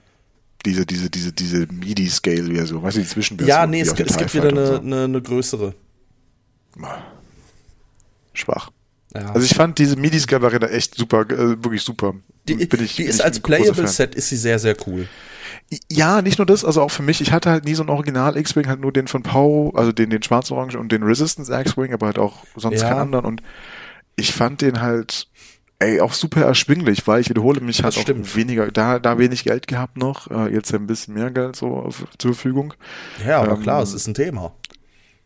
Diese, diese, diese, diese MIDI-Scale-Version, weißt du, die Zwischenversion. Ja, nee, es, gibt, es gibt wieder eine, so. eine, eine größere. Schwach. Ja. Also ich fand diese MIDI-Scale-Variante echt super, äh, wirklich super. Die, bin ich, die ist als Playable-Set ist sie sehr, sehr cool. Ja, nicht nur das, also auch für mich, ich hatte halt nie so ein Original X-Wing, halt nur den von Pau, also den, den schwarz-orange und den Resistance X-Wing, aber halt auch sonst ja. keinen anderen und ich fand den halt ey, auch super erschwinglich, weil ich wiederhole mich, hat auch weniger, da, da wenig Geld gehabt noch, äh, jetzt ein bisschen mehr Geld so auf, zur Verfügung. Ja, aber ähm, klar, es ist ein Thema.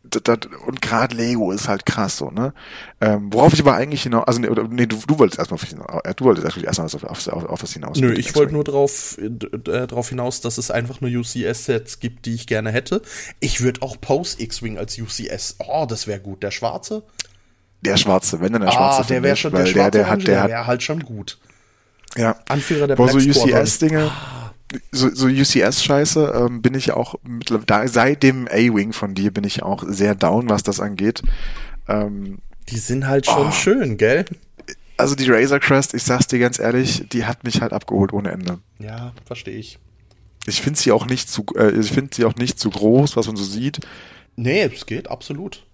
Das, das, und gerade Lego ist halt krass so, ne? Ähm, worauf ich aber eigentlich hinaus, also nee, nee du, du wolltest erstmal äh, du wolltest erstmal auf, auf, auf, auf was hinaus. Nö, ich wollte nur drauf, äh, darauf hinaus, dass es einfach nur UCS-Sets gibt, die ich gerne hätte. Ich würde auch Pose X-Wing als UCS. Oh, das wäre gut. Der schwarze? Der Schwarze, wenn dann der ah, Schwarze. Ah, der wäre schon der, der, der, hat, der, wäre halt schon gut. Ja. Anführer der Black so UCS-Dinge, so, so UCS-Scheiße ähm, bin ich auch mittlerweile, seit dem A-Wing von dir bin ich auch sehr down, was das angeht. Ähm, die sind halt schon oh. schön, gell? Also die Razor Crest, ich sag's dir ganz ehrlich, die hat mich halt abgeholt ohne Ende. Ja, verstehe ich. Ich finde sie auch nicht zu, äh, ich finde sie auch nicht zu groß, was man so sieht. Nee, es geht, absolut.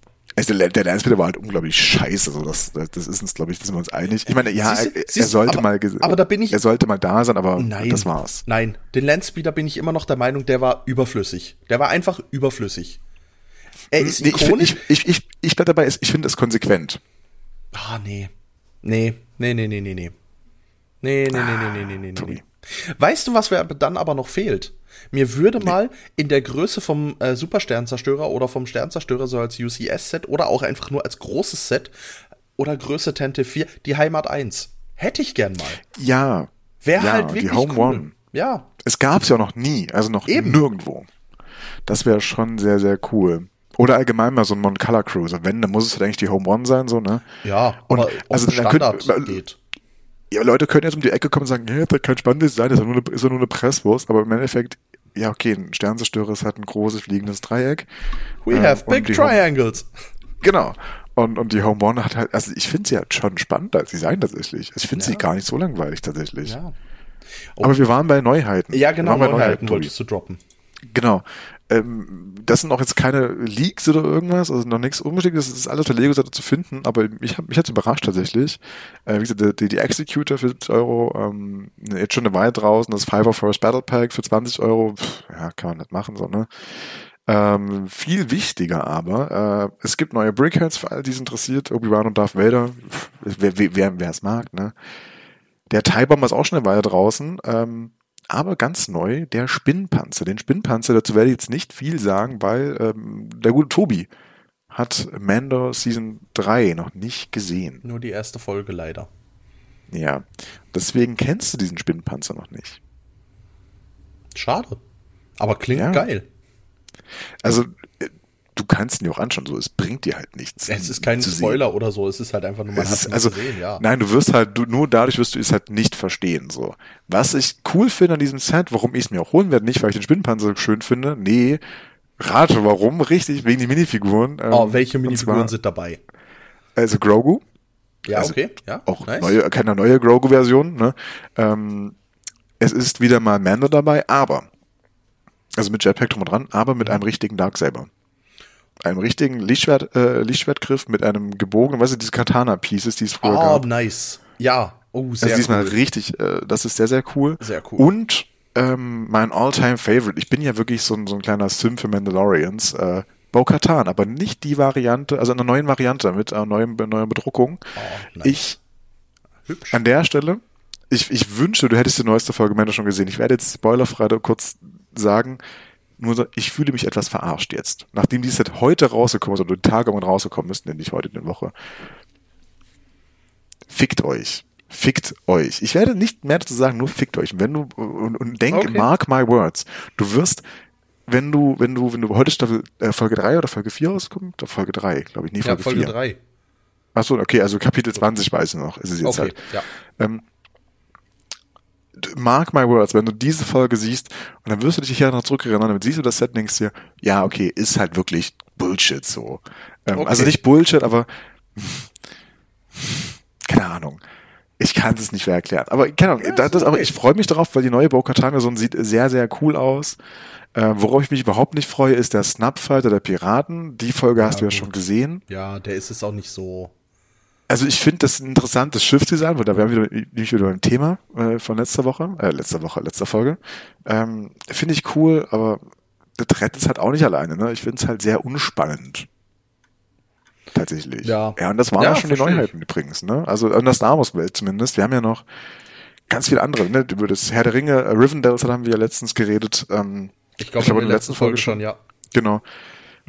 Also der, der war halt unglaublich scheiße, so das, das ist uns, glaube ich, da sind wir uns einig. Ich meine, ja, siehst, er, er sollte aber, mal, aber da bin ich, er sollte mal da sein, aber nein, das war's. Nein, den Landspeeder bin ich immer noch der Meinung, der war überflüssig. Der war einfach überflüssig. Er ist nee, ikonisch. Ich, ich, ich, ich bleib dabei, ich finde es konsequent. Ah, nee. Nee, nee, nee, nee, nee, nee. Nee, nee, nee, nee, nee, nee, nee, nee. Weißt du, was mir dann aber noch fehlt? Mir würde mal in der Größe vom äh, Supersternzerstörer oder vom Sternzerstörer so als UCS-Set oder auch einfach nur als großes Set oder Größe Tente 4 die Heimat 1. Hätte ich gern mal. Ja. Wäre ja, halt wirklich die Home cool. One. Ja. Es gab es ja noch nie, also noch Eben. nirgendwo. Das wäre schon sehr, sehr cool. Oder allgemein mal so ein Mon-Color Cruiser. Wenn, dann muss es halt eigentlich die Home One sein, so, ne? Ja, und also dann Standard könnt, geht. Ja, Leute können jetzt um die Ecke kommen und sagen, ja, das kann spannend sein, das ist ja nur eine, ist ja nur eine Presswurst, aber im Endeffekt, ja, okay, ein Sternzerstörer ist halt ein großes fliegendes Dreieck. We äh, have big triangles. Home, genau. Und, und die Home One hat halt, also ich finde sie halt schon spannend als Design tatsächlich. Ich finde ja. sie gar nicht so langweilig tatsächlich. Ja. aber wir waren bei Neuheiten. Ja, genau, Neuheiten, Neuheiten wolltest du droppen. Genau. Ähm, das sind auch jetzt keine Leaks oder irgendwas, also noch nichts Unbestimmtes, das ist alles auf Lego-Seite zu finden, aber mich hat mich hat's überrascht tatsächlich. Äh, wie gesagt, die, die Executor für 70 Euro, ähm, jetzt schon eine Weile draußen, das Fiverr Forest Battle Pack für 20 Euro, pff, ja, kann man nicht machen, so, ne? Ähm, viel wichtiger aber, äh, es gibt neue Brickheads für alle, die es interessiert, Obi-Wan und Darth Vader, pff, wer, wer, wer es mag, ne? Der Bomber ist auch schon eine Weile draußen, ähm, aber ganz neu der Spinnpanzer. Den Spinnpanzer, dazu werde ich jetzt nicht viel sagen, weil ähm, der gute Tobi hat Mando Season 3 noch nicht gesehen. Nur die erste Folge leider. Ja, deswegen kennst du diesen Spinnpanzer noch nicht. Schade. Aber klingt ja. geil. Also du kannst ihn dir auch anschauen, so, es bringt dir halt nichts. Es ist kein Spoiler sehen. oder so, es ist halt einfach nur, es also, gesehen, ja. Nein, du wirst halt, du, nur dadurch wirst du es halt nicht verstehen, so. Was ich cool finde an diesem Set, warum ich es mir auch holen werde, nicht weil ich den Spinnpanzer schön finde, nee, rate warum, richtig, wegen die Minifiguren. Ähm, oh, welche Minifiguren zwar, sind dabei? Also Grogu. Ja, also okay, ja. Auch nice. neue, keine neue Grogu-Version, ne. Ähm, es ist wieder mal Mando dabei, aber, also mit Jetpack drum und dran, aber mit einem richtigen Darksaber einem richtigen Lichtschwert, äh, Lichtschwertgriff mit einem gebogenen, weißt du, diese Katana-Pieces, die es früher oh, gab. Oh, nice. Ja. Oh, sehr also diesmal cool. richtig, äh, das ist sehr, sehr cool. Sehr cool. Und ähm, mein All-Time-Favorite, ich bin ja wirklich so ein, so ein kleiner Sim für Mandalorians, äh, Bo-Katan, aber nicht die Variante, also eine neuen Variante mit einer neuen, neuer Bedruckung. Oh, nice. Ich, Hübsch. an der Stelle, ich, ich wünsche, du hättest die neueste Folge Männer schon gesehen. Ich werde jetzt spoilerfrei kurz sagen, nur so, ich fühle mich etwas verarscht jetzt. Nachdem die Set heute rausgekommen ist, oder die Tage mal rausgekommen müssten, nicht heute in der Woche. Fickt euch. Fickt euch. Ich werde nicht mehr dazu sagen, nur fickt euch. Wenn du, und, und denk, okay. mark my words. Du wirst, wenn du, wenn du, wenn du heute Staffel, äh, Folge 3 oder Folge 4 rauskommt, Folge 3, glaube ich, nee, Folge, ja, Folge 4. 3. Achso, okay, also Kapitel 20 weiß ich noch, ist es jetzt okay, halt. Ja. Ähm, mark my words, wenn du diese Folge siehst und dann wirst du dich hier noch zurückerinnern, dann siehst du das Set denkst dir, ja, okay, ist halt wirklich Bullshit so. Ähm, okay. Also nicht Bullshit, aber keine Ahnung. Ich kann es nicht mehr erklären. Aber keine Ahnung, ja, das, das, aber ich freue mich darauf, weil die neue Bo-Katan sieht sehr, sehr cool aus. Äh, worauf ich mich überhaupt nicht freue, ist der Snapfighter der Piraten. Die Folge ja, hast du ja schon gesehen. Ja, der ist es auch nicht so. Also ich finde das ein interessantes Schiffsdesign, weil da wären wir wieder, nicht wieder beim Thema äh, von letzter Woche, äh, letzter Woche, letzter Folge. Ähm, finde ich cool, aber das rettet es halt auch nicht alleine. Ne? Ich finde es halt sehr unspannend. Tatsächlich. Ja. Ja, und das waren ja, schon die Neuheiten ich. übrigens. Ne? Also in der Star Wars Welt zumindest. Wir haben ja noch ganz viele andere. Ne? Über das Herr der Ringe, äh, Rivendell haben wir ja letztens geredet. Ähm, ich glaube, in der letzten Folge, Folge schon, ja. Genau.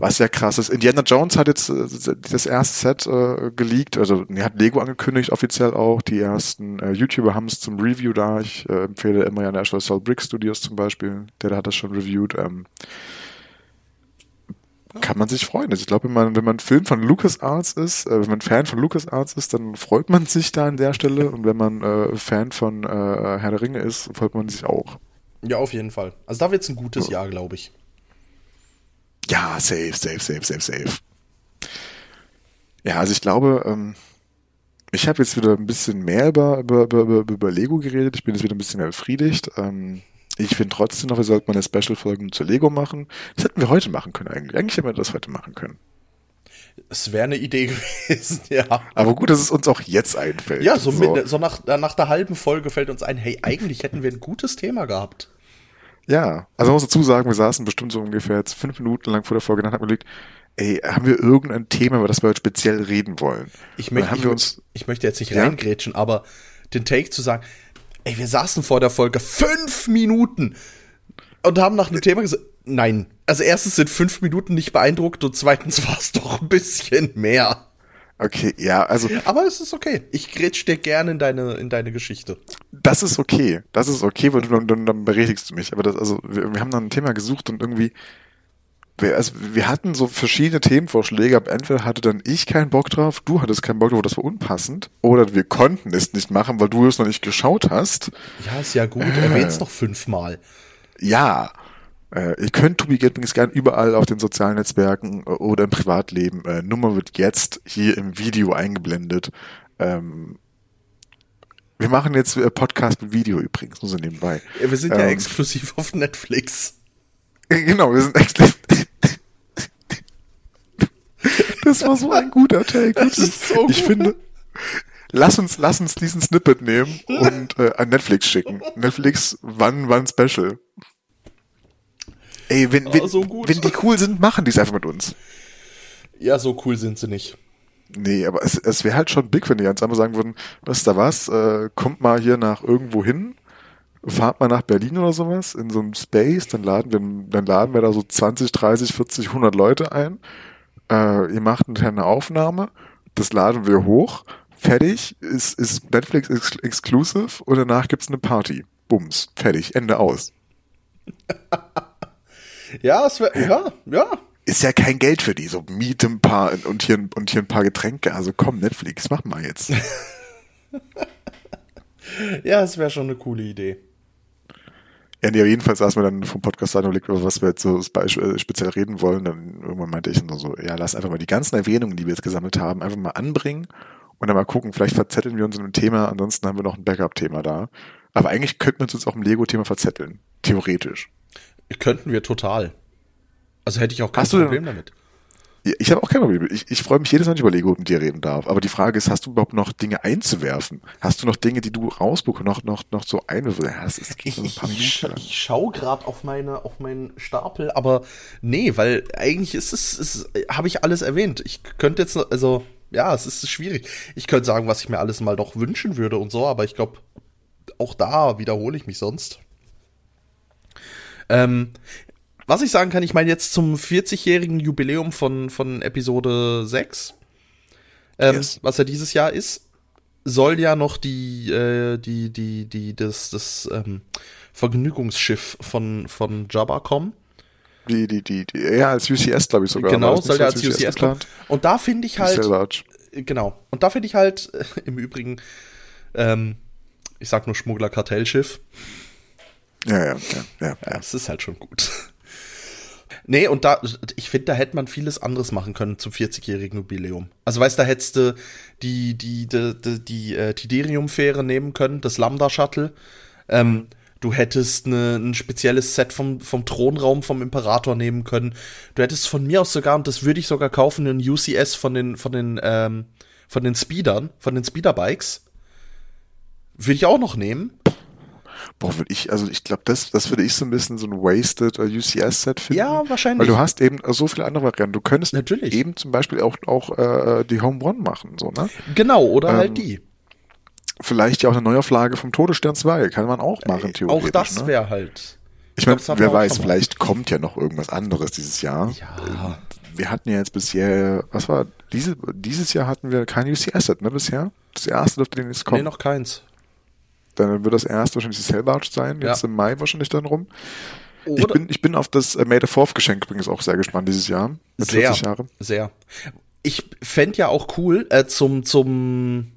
Was ja krass ist. Indiana Jones hat jetzt äh, das erste Set äh, geleakt, also er hat Lego angekündigt, offiziell auch. Die ersten äh, YouTuber haben es zum Review da. Ich äh, empfehle immer ja National Soul Brick Studios zum Beispiel, der, der hat das schon reviewed. Ähm, kann man sich freuen. Also ich glaube, wenn man, wenn man Film von LucasArts ist, äh, wenn man Fan von LucasArts ist, dann freut man sich da an der Stelle. Und wenn man äh, Fan von äh, Herr der Ringe ist, freut man sich auch. Ja, auf jeden Fall. Also da wird es ein gutes ja. Jahr, glaube ich. Ja, safe, safe, safe, safe, safe. Ja, also ich glaube, ähm, ich habe jetzt wieder ein bisschen mehr über, über, über, über Lego geredet. Ich bin jetzt wieder ein bisschen mehr befriedigt. Ähm, ich finde trotzdem noch, wir sollten mal eine Special-Folge zu Lego machen. Das hätten wir heute machen können eigentlich. Eigentlich hätten wir das heute machen können. Es wäre eine Idee gewesen, ja. Aber gut, dass es uns auch jetzt einfällt. Ja, so, so. Mit, so nach, nach der halben Folge fällt uns ein, hey, eigentlich hätten wir ein gutes Thema gehabt. Ja, also man muss dazu sagen, wir saßen bestimmt so ungefähr jetzt fünf Minuten lang vor der Folge, dann haben wir überlegt, ey, haben wir irgendein Thema, über das wir heute speziell reden wollen? Ich, möchte, ich, uns, ich möchte jetzt nicht ja? reingrätschen, aber den Take zu sagen, ey, wir saßen vor der Folge fünf Minuten und haben nach einem Thema gesagt, nein. Also erstens sind fünf Minuten nicht beeindruckt und zweitens war es doch ein bisschen mehr. Okay, ja, also. Aber es ist okay. Ich grätsch dir gerne in deine, in deine Geschichte. Das ist okay. Das ist okay, weil du dann, dann, dann berichtigst du mich. Aber das, also, wir, wir haben dann ein Thema gesucht und irgendwie, wir, also, wir hatten so verschiedene Themenvorschläge, aber entweder hatte dann ich keinen Bock drauf, du hattest keinen Bock drauf, das war unpassend, oder wir konnten es nicht machen, weil du es noch nicht geschaut hast. Ja, ist ja gut. Äh, Erwähn's noch fünfmal. Ja. Äh, ihr könnt Tobi Gatmings gern überall auf den sozialen Netzwerken äh, oder im Privatleben. Äh, Nummer wird jetzt hier im Video eingeblendet. Ähm, wir machen jetzt äh, Podcast mit Video übrigens, nur so nebenbei. Ja, wir sind ähm, ja exklusiv auf Netflix. Genau, wir sind exklusiv. das war so ein guter Take. Das ist so ich gut. finde, lass uns, lass uns diesen Snippet nehmen und äh, an Netflix schicken. Netflix, wann, wann Special? Ey, wenn, wenn, oh, so wenn die cool sind, machen die es einfach mit uns. Ja, so cool sind sie nicht. Nee, aber es, es wäre halt schon big, wenn die ganz einfach sagen würden, was ist da was, äh, kommt mal hier nach irgendwo hin, fahrt mal nach Berlin oder sowas, in so einem Space, dann laden wir, dann laden wir da so 20, 30, 40, 100 Leute ein, äh, ihr macht eine Aufnahme, das laden wir hoch, fertig, ist, ist Netflix ex exclusive und danach gibt's eine Party. Bums, fertig, Ende aus. Ja, es wär, ja, ja. Ist ja kein Geld für die, so miete ein paar und hier, und hier ein paar Getränke. Also komm, Netflix, mach mal jetzt. ja, es wäre schon eine coole Idee. Ja, nee, jedenfalls saßen wir dann vom Podcast an und überlegt, über was wir jetzt so äh, speziell reden wollen. Dann irgendwann meinte ich nur so, ja, lass einfach mal die ganzen Erwähnungen, die wir jetzt gesammelt haben, einfach mal anbringen und dann mal gucken, vielleicht verzetteln wir uns in einem Thema, ansonsten haben wir noch ein Backup-Thema da. Aber eigentlich könnten wir uns auch im Lego-Thema verzetteln. Theoretisch. Könnten wir total. Also hätte ich auch kein Problem damit. Ich habe auch kein Problem. Ich, ich freue mich jedes Mal, wenn ich über Lego mit dir reden darf. Aber die Frage ist, hast du überhaupt noch Dinge einzuwerfen? Hast du noch Dinge, die du rausbekommst, noch, noch, noch so einwürfeln? Ja, ich, ich, ich, ich schaue gerade auf meine, auf meinen Stapel, aber nee, weil eigentlich ist es, ist, habe ich alles erwähnt. Ich könnte jetzt, also, ja, es ist schwierig. Ich könnte sagen, was ich mir alles mal doch wünschen würde und so, aber ich glaube, auch da wiederhole ich mich sonst. Ähm, was ich sagen kann, ich meine jetzt zum 40-jährigen Jubiläum von, von Episode 6, ähm, yes. was ja dieses Jahr ist, soll ja noch die, äh, die, die, die, das, das ähm, Vergnügungsschiff von, von Jabba kommen. Die, die, die, die, ja, als UCS, glaube ich sogar. Genau, soll ja als UCS, UCS kommen. Und da finde ich halt. Genau. Und da finde ich halt, im Übrigen, ähm, Ich sag nur Schmuggler-Kartellschiff. Ja, ja, ja, ja, ja. Es ist halt schon gut. Nee, und da, ich finde, da hätte man vieles anderes machen können zum 40-jährigen Jubiläum. Also, weißt du, da hättest du die, die, die, die, die äh, Tiderium-Fähre nehmen können, das Lambda-Shuttle. Ähm, du hättest ne, ein spezielles Set vom, vom Thronraum vom Imperator nehmen können. Du hättest von mir aus sogar, und das würde ich sogar kaufen, ein UCS von den, von den, ähm, von den Speedern, von den Speederbikes. Würde ich auch noch nehmen. Boah, würde ich, also ich glaube, das, das würde ich so ein bisschen so ein wasted äh, UCS-Set finden. Ja, wahrscheinlich. Weil du hast eben so viele andere Varianten. Du könntest Natürlich. eben zum Beispiel auch, auch äh, die Home Run machen, so, ne? Genau, oder Ähm, halt die. Vielleicht ja auch eine Neuauflage vom Todesstern 2. Kann man auch machen, theoretisch. Auch das ne? wäre halt. Ich meine, das hatten wer weiß, vielleicht kommt ja noch irgendwas anderes dieses Jahr. Ja. Wir hatten ja jetzt bisher, was war, diese, dieses Jahr hatten wir kein UCS-Set, ne, bisher? Das erste dürfte demnächst kommen. Nee, noch keins. Dann wird das erste wahrscheinlich das Hellbarge sein, jetzt Ja. im Mai wahrscheinlich dann rum. Ich Oder- bin, ich bin auf das äh, Made of Fourth Geschenk übrigens auch sehr gespannt dieses Jahr. Mit Sehr, 40 Jahren. sehr. Ich fänd ja auch cool, äh, zum, zum,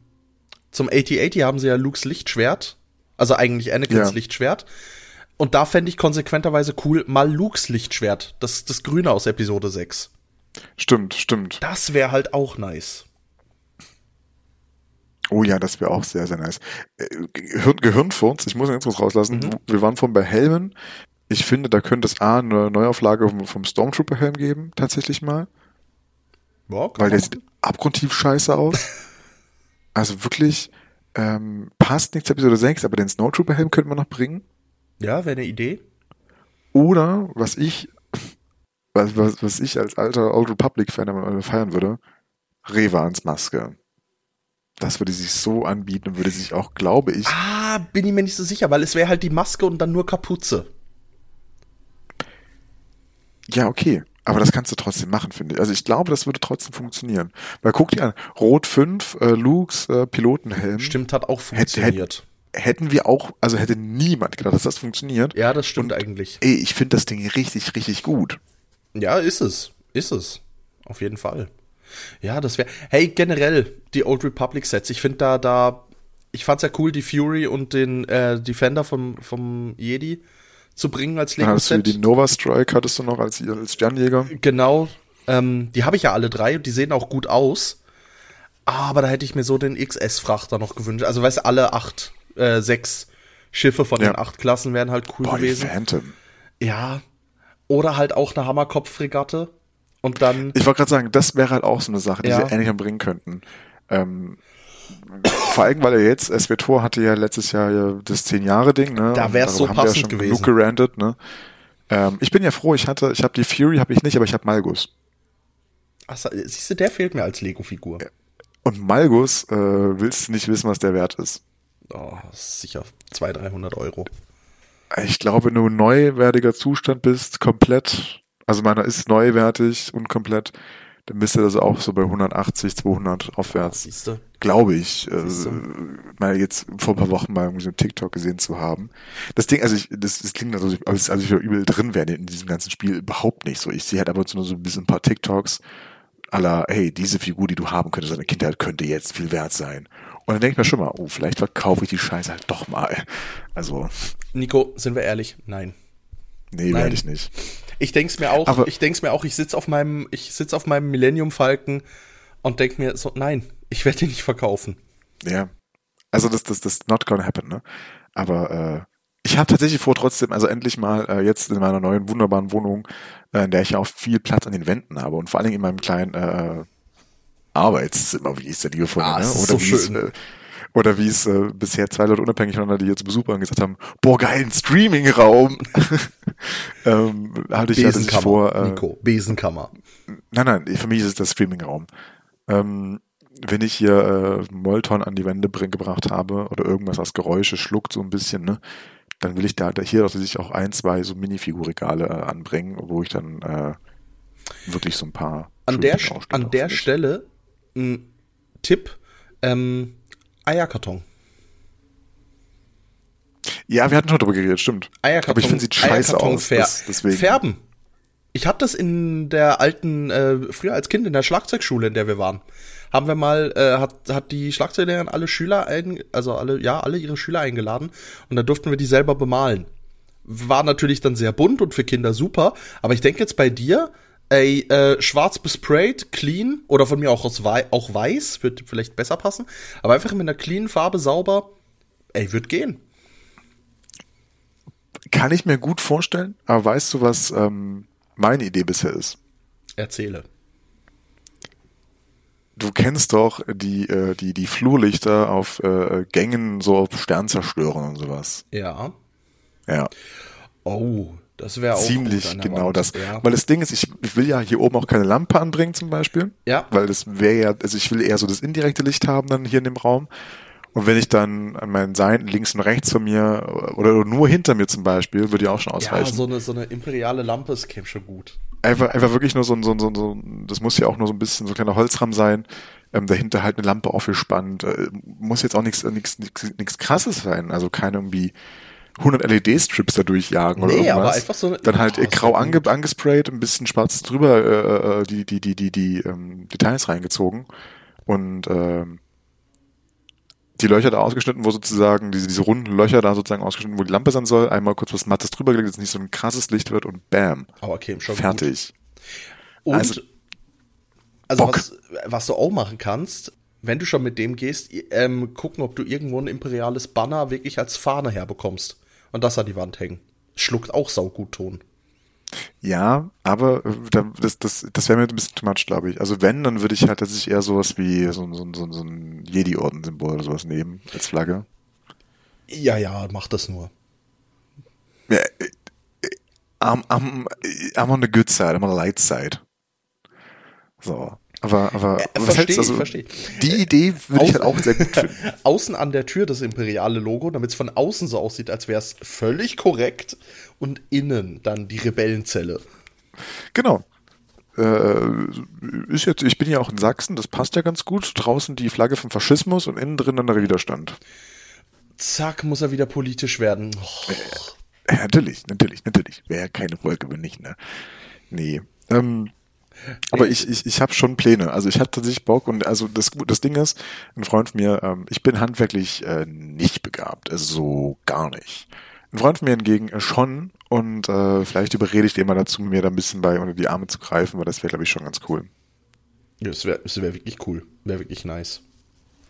zum 8080 haben sie ja Lukes Lichtschwert. Also eigentlich Anakins Ja. Lichtschwert. Und da fände ich konsequenterweise cool, mal Lukes Lichtschwert. Das, das Grüne aus Episode 6. Stimmt, stimmt. Das wäre halt auch nice. Oh ja, das wäre auch sehr, sehr nice. Äh, Gehirn, Gehirnfurz, ich muss ihn ganz kurz rauslassen. Mhm. Wir waren vorhin bei Helmen. Ich finde, da könnte es A, eine Neuauflage vom, vom Stormtrooper-Helm geben, tatsächlich mal. Kann Weil der sieht abgrundtief scheiße aus. also wirklich, ähm, passt nicht zu Episode 6, aber den Snowtrooper-Helm könnte man noch bringen. Ja, wäre eine Idee. Oder, was ich, was, was, was ich als alter Old Republic-Fan feiern würde, Revans Maske. Das würde sich so anbieten und würde sich auch, glaube ich, Ah, bin ich mir nicht so sicher, weil es wäre halt die Maske und dann nur Kapuze. ja, okay. Aber das kannst du trotzdem machen, finde ich. Also ich glaube, das würde trotzdem funktionieren. Weil guck dir an, Rot 5, äh, Lukes äh, Pilotenhelm. Stimmt, hat auch funktioniert. Hätten wir auch, also hätte niemand gedacht, dass das funktioniert. ja, das stimmt Und- eigentlich. Ey, ich finde das Ding richtig, richtig gut. Ja, ist es. Ist es. Auf jeden Fall. Ja, das wäre. Hey, generell die Old Republic Sets. Ich finde da, da. Ich fand's ja cool, die Fury und den äh, Defender vom, vom Jedi zu bringen als hattest du die Lego-Set. Nova Strike, hattest du noch als, als Sternjäger. Genau. Ähm, die habe ich ja alle drei und die sehen auch gut aus. Aber da hätte ich mir so den XS-Frachter noch gewünscht. Also, weißt du, alle acht, äh, sechs Schiffe von Ja. den acht Klassen wären halt cool die gewesen. Phantom. Ja. Oder halt auch eine Hammerkopf-Fregatte. Und dann. Ich wollte gerade sagen, das wäre halt auch so eine Sache, die Ja. sie ähnlich bringen könnten. Ähm, vor allem, weil er jetzt, SWTOR hatte ja letztes Jahr ja das 10-Jahre-Ding, ne? Da Und wär's so wir ja passend schon gewesen. Genug gerantet, ne? Ähm, ich bin ja froh, ich hatte, ich habe die Fury, habe ich nicht, aber ich habe Malgus. Ach, siehst du, der fehlt mir als Lego-Figur. Und Malgus, äh, willst du nicht wissen, was der wert ist. Oh, sicher 200, 300 Euro. Ich glaube, wenn du ein neuwertiger Zustand bist, komplett, also meiner ist neuwertig und komplett, dann bist du also auch so bei 180, 200 aufwärts. Siehst du? Glaube ich, äh, mal jetzt vor ein paar Wochen mal irgendwie so einen TikTok gesehen zu haben. Das Ding, also ich, das, das klingt also, als, als ich übel drin wäre in diesem ganzen Spiel, überhaupt nicht so. Ich sehe halt aber nur so ein bisschen ein paar TikToks aller, hey, diese Figur, die du haben könntest, deine Kindheit könnte jetzt viel wert sein. Und dann denke ich mir schon mal, oh, vielleicht verkaufe ich die Scheiße halt doch mal. Also, Nico, sind wir ehrlich? Nein. nee, Nein. werde ich nicht. Ich denk's mir auch, Aber- ich denk's mir auch, ich sitz auf meinem, ich sitz auf meinem Millennium Falken und denk mir so, nein, ich werde den nicht verkaufen. Ja. Also das, das, das not gonna happen, ne? Aber äh, ich habe tatsächlich vor, trotzdem, also endlich mal äh, jetzt in meiner neuen wunderbaren Wohnung, äh, in der ich ja auch viel Platz an den Wänden habe und vor allen Dingen in meinem kleinen äh, Arbeitszimmer, wie ich es ja liebevoll Ah, nenne, es ist oder so wie es schön. äh, oder wie es äh, bisher zwei Leute unabhängig voneinander, die zu Besuch waren, gesagt haben, boah, geil, ein Streaming-Raum. ähm, hatte ich das Besenkammer, vor. Äh, Nico, Besenkammer. Nein, nein, für mich ist es der Streaming-Raum. Ähm, wenn ich hier äh, Molton an die Wände gebracht habe oder irgendwas, was Geräusche schluckt so ein bisschen, ne, dann will ich da, da hier sich auch ein, zwei so Minifigurregale äh, anbringen, wo ich dann äh, wirklich so ein paar An der, an der. Stelle ein Tipp, ähm, Eierkarton. Ja, wir hatten schon drüber geredet, stimmt. Eierkarton. Aber ich finde, sieht scheiße Eierkarton aus. das, deswegen. Färben. Ich hatte das in der alten, äh, früher als Kind in der Schlagzeugschule, in der wir waren. Haben wir mal, äh, hat, hat die Schlagzeuglehrerin alle Schüler ein, also alle, ja, alle ihre Schüler eingeladen und da durften wir die selber bemalen. War natürlich dann sehr bunt und für Kinder super, aber ich denke jetzt bei dir, ey, äh, schwarz besprayt, clean oder von mir auch aus wei auch weiß, wird vielleicht besser passen, aber einfach mit einer clean Farbe sauber, ey, wird gehen. Kann ich mir gut vorstellen, aber weißt du, was ähm, meine Idee bisher ist? Erzähle. Du kennst doch die, äh, die, die Flurlichter auf äh, Gängen, so auf Sternzerstörern und sowas. Ja. Ja. Oh, das wäre auch ziemlich genau Wand. das. Ja. Weil das Ding ist, ich, ich will ja hier oben auch keine Lampe anbringen zum Beispiel. Ja. Weil das wäre ja, also ich will eher so das indirekte Licht haben dann hier in dem Raum. Und wenn ich dann an meinen Seiten links und rechts von mir oder nur hinter mir zum Beispiel, würde ja auch schon ausreichen. Ja, so eine, so eine imperiale Lampe, ist käme schon gut. Einfach, einfach wirklich nur so ein, so ein, so ein, so ein, das muss ja auch nur so ein bisschen so ein kleiner Holzrahmen sein. Ähm, dahinter halt eine Lampe aufgespannt. Äh, muss jetzt auch nichts, nichts, nichts krasses sein. Also keine irgendwie 100 LED-Strips da durchjagen nee, oder irgendwas. aber einfach so. Dann halt oh, grau ange, angesprayt, ein bisschen schwarz drüber, äh, äh, die, die, die, die, die ähm, Details reingezogen. Und, ähm, die Löcher da ausgeschnitten, wo sozusagen diese, diese runden Löcher da sozusagen ausgeschnitten, wo die Lampe sein soll, einmal kurz was Mattes drüber gelegt, dass es nicht so ein krasses Licht wird und bam. Aber okay, schon fertig. Gut. Und also, also was, was du auch machen kannst, wenn du schon mit dem gehst, ähm, gucken, ob du irgendwo ein imperiales Banner wirklich als Fahne herbekommst und das an die Wand hängen. Schluckt auch saugut Ton. Ja, aber äh, das, das, das wäre mir ein bisschen too much, glaube ich. Also wenn, dann würde ich halt tatsächlich eher sowas wie so, so, so, so ein Jedi-Orden-Symbol oder sowas nehmen als Flagge. Ja, ja, mach das nur. Ja, äh, I'm, I'm, I'm on the good side, I'm on the light side. So. Aber, aber äh, was verstehe, also, verstehe. Die Idee würde ich halt auch sehr gut finden. Außen an der Tür das imperiale Logo, damit es von außen so aussieht, als wäre es völlig korrekt und innen dann die Rebellenzelle. Genau. Äh, ist jetzt, ich bin ja auch in Sachsen, das passt ja ganz gut. Draußen die Flagge vom Faschismus und innen drin dann der Widerstand. Zack, muss er wieder politisch werden. Oh. Äh, natürlich, natürlich, natürlich. Wäre keine Folge, wenn nicht, ne? Nee. Ähm, aber ich, ich, ich habe schon Pläne. Also ich hatte tatsächlich Bock und also das, das Ding ist, ein Freund von mir, ähm, ich bin handwerklich äh, nicht begabt, also so gar nicht. Ein Freund von mir hingegen äh, schon und äh, vielleicht überrede ich den mal dazu, mir da ein bisschen bei unter die Arme zu greifen, weil das wäre, glaube ich, schon ganz cool. Ja, das wäre das wär wirklich cool. Wäre wirklich nice.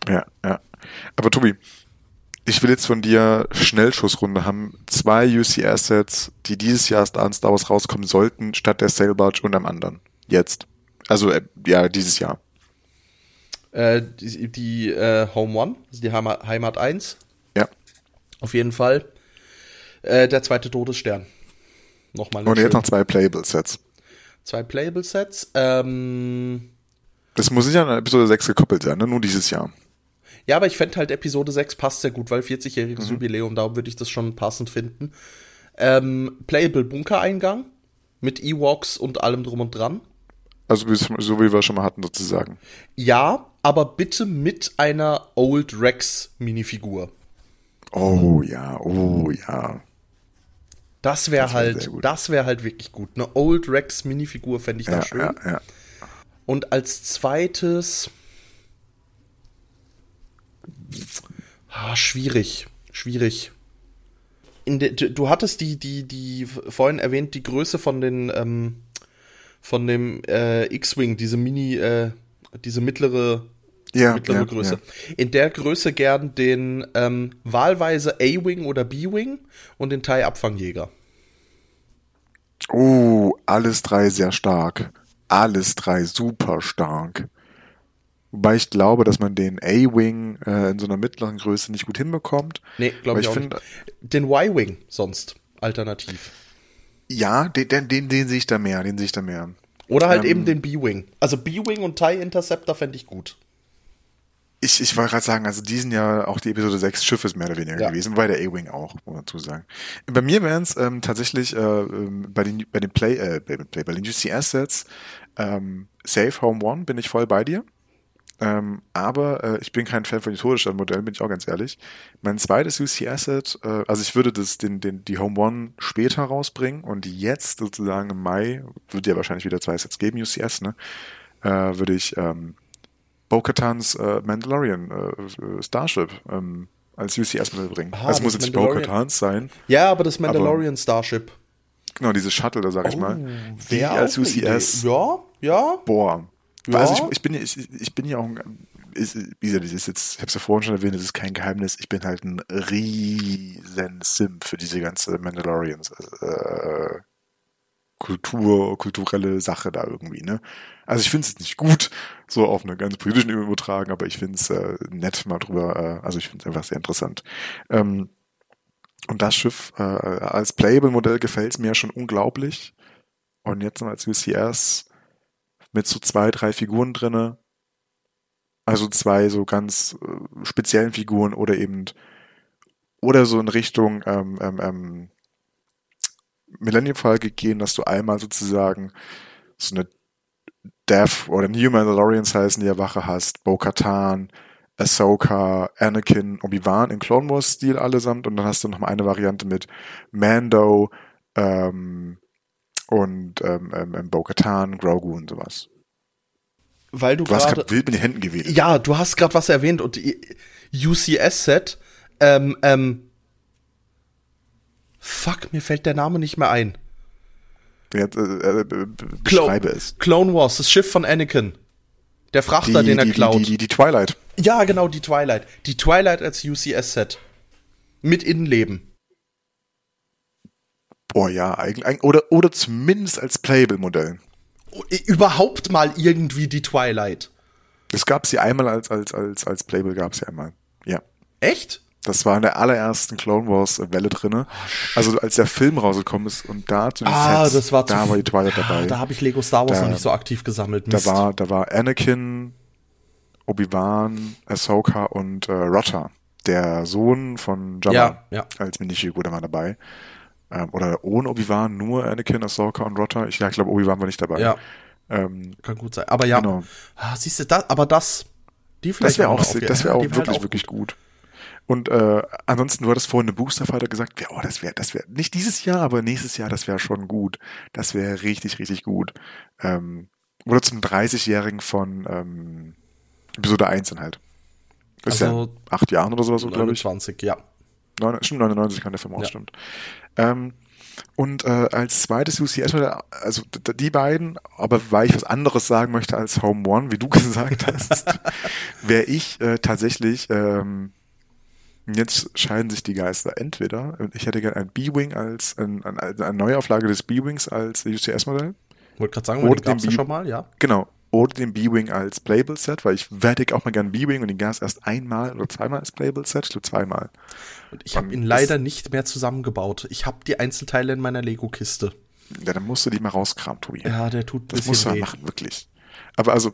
Ja, ja. Aber Tobi, ich will jetzt von dir Schnellschussrunde haben. Zwei UC-Assets, die dieses Jahr Star Wars rauskommen sollten, statt der Sail Barge und am anderen. Jetzt. Also, äh, ja, dieses Jahr. Äh, die die äh, Home One, also die Heimat, Heimat 1. Ja. Auf jeden Fall. Äh, der zweite Todesstern. Nochmal. Und jetzt noch zwei Playable-Sets. Zwei Playable-Sets. Ähm, das muss nicht an Episode 6 gekoppelt sein, ne? Nur dieses Jahr. Ja, aber ich fände halt Episode 6 passt sehr gut, weil 40-jähriges mhm. Jubiläum, darum würde ich das schon passend finden. Ähm, Playable Bunker-Eingang mit Ewoks und allem drum und dran. Also so wie wir schon mal hatten sozusagen. Ja, aber bitte mit einer Old Rex Minifigur. Oh ja, oh ja. Das wäre halt, das wäre halt wirklich gut. Eine Old Rex Minifigur fände ich da ja, schön. Ja, ja. Und als zweites ah, schwierig, schwierig. De, du hattest die, die, die vorhin erwähnt, die Größe von den ähm, von dem äh, X-Wing, diese Mini, äh, diese mittlere, ja, mittlere ja, Größe. Ja. In der Größe gern den ähm, wahlweise A-Wing oder B-Wing und den TIE-Abfangjäger. Oh, alles drei sehr stark. Alles drei super stark. Wobei ich glaube, dass man den A-Wing äh, in so einer mittleren Größe nicht gut hinbekommt. Nee, glaube ich, ich auch find, nicht. Den Y-Wing sonst, alternativ. Ja, den, den, den, den sehe ich da mehr, den sehe ich da mehr. Oder halt ähm, eben den B-Wing. Also B-Wing und TIE Interceptor fände ich gut. Ich, ich wollte gerade sagen, also diesen Jahr auch die Episode 6 Schiff ist mehr oder weniger ja. gewesen, bei der A-Wing auch, muss man dazu sagen. Bei mir wären es ähm, tatsächlich äh, ähm, bei den bei den Play, äh, Play, bei den UC Assets ähm, Safe Home One bin ich voll bei dir. Ähm, aber äh, ich bin kein Fan von den Todessternmodellen, bin ich auch ganz ehrlich. Mein zweites UC-Asset, äh, also ich würde das, den, den, die Home One später rausbringen und jetzt sozusagen im Mai, wird ja wahrscheinlich wieder zwei Sets geben, UCS, ne? Äh, würde ich ähm, Bo-Katans äh, Mandalorian äh, Starship ähm, als UCS-Modell bringen. Ah, es muss jetzt nicht. Bo-Katans sein. Ja, aber das Mandalorian Starship. Genau, dieses Shuttle, da sag ich mal. Wie als UCS. Ja, ja. Boah. Ja. Also ich, ich bin ja, ich, ich bin ja auch ein, ist, wie gesagt, das ist jetzt, ich habe es ja vorhin schon erwähnt, das ist kein Geheimnis, ich bin halt ein riesen Sim für diese ganze Mandalorians äh, Kultur, kulturelle Sache da irgendwie, ne? Also ich finde es nicht gut, so auf eine ganz politischen Ebene übertragen, aber ich finde es äh, nett mal drüber, äh, also ich finde es einfach sehr interessant. Ähm, und das Schiff äh, als Playable-Modell gefällt es mir schon unglaublich. Und jetzt noch als UCS mit so zwei, drei Figuren drinne. Also zwei so ganz äh, speziellen Figuren oder eben oder so in Richtung ähm, ähm, ähm, Millennium Falcon gehen, dass du einmal sozusagen so eine Death oder New Mandalorians heißen, die Wache hast, Bo-Katan, Ahsoka, Anakin, Obi-Wan in Clone Wars Stil allesamt und dann hast du noch mal eine Variante mit Mando ähm, und ähm, ähm, Bo-Katan, Grogu und sowas. Weil du, Du hast gerade. wild mit den Händen gewählt. Ja, du hast gerade was erwähnt und die UCS-Set. Ähm, ähm. Fuck, mir fällt der Name nicht mehr ein. Jetzt, äh, äh, be- beschreibe es. Clone Wars, das Schiff von Anakin. Der Frachter, den er die, klaut. Die, die, die Twilight. Ja, genau, die Twilight. Die Twilight als UCS-Set. Mit Innenleben. Boah, ja, eigentlich, oder, oder zumindest als Playable-Modell. Oh, Überhaupt mal irgendwie die Twilight. Das gab es ja einmal als, als, als, als Playable gab es ja einmal. Ja. Echt? Das war in der allerersten Clone Wars Welle drinne. Also als der Film rausgekommen ist und da zu den Ah, Sets, das war da war die Twilight Ah, dabei. Da habe ich Lego Star Wars Da- noch nicht so aktiv gesammelt. Da Mist. war, da war Anakin, Obi-Wan, Ahsoka und äh, Rotter, der Sohn von Jabba, Ja, ja. als Minifigur da mal dabei. Ähm, oder ohne Obi-Wan, nur Anakin, Ahsoka und Rotter. Ich, ja, ich glaube, Obi-Wan war nicht dabei. Ja, Ähm, kann gut sein. Aber ja, Genau. ah, siehst du, das, aber das, die das vielleicht wäre auch, das ja, wäre auch die wär wirklich, halt wirklich gut. Und äh, ansonsten, du hattest vorhin eine Booster-Fighter gesagt, ja, oh, das wäre, das wäre nicht dieses Jahr, aber nächstes Jahr, das wäre schon gut. Das wäre richtig, richtig gut. Ähm, oder zum 30-Jährigen von ähm, Episode 1 dann halt. Das ist ja Also, acht Jahren oder sowas, so, glaube ich. 29, ja. Neun, stimmt, 99 kann der Film auch, Ja. stimmt. Ähm, und äh, als zweites UCS, also d- die beiden, aber weil ich was anderes sagen möchte als Home One, wie du gesagt hast, wäre ich äh, tatsächlich, ähm, jetzt scheiden sich die Geister. Entweder, ich hätte gerne ein B-Wing als, ein, ein, eine Neuauflage des B-Wings als UCS-Modell. Wollte gerade sagen, Oder den gab's ja schon mal, ja. Genau. Oder den B-Wing als Playable-Set, weil ich werde auch mal gerne B-Wing und den gab es erst einmal oder zweimal als Playable-Set, ich glaube zweimal. Und ich habe Ähm, ihn leider nicht mehr zusammengebaut. Ich habe die Einzelteile in meiner Lego-Kiste. Ja, dann musst du die mal rauskramen, Tobi. Ja, der tut Das musst du weh. machen, wirklich. Aber also,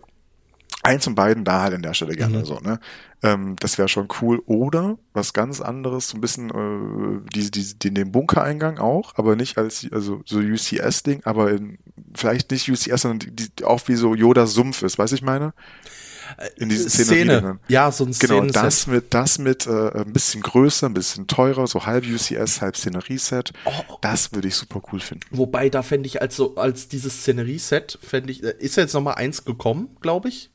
eins von beiden da halt an der Stelle gerne Mhm. so, ne? Ähm, das wäre schon cool. Oder was ganz anderes, so ein bisschen, äh, die, die, die, den Bunkereingang auch, aber nicht als, also so UCS-Ding, aber in, vielleicht nicht UCS, sondern die, die, auch wie so Yoda-Sumpf ist, weißt du, ich meine? In diesen Szenerien. Szene. Ja, so ein Genau, das mit, das mit äh, ein bisschen größer, ein bisschen teurer, so halb UCS, halb Szenerie-Set. Oh. Das würde ich super cool finden. Wobei, da fände ich als so, als dieses Szenerie-Set, fände ich, äh, ist ja jetzt noch mal eins gekommen, glaube ich.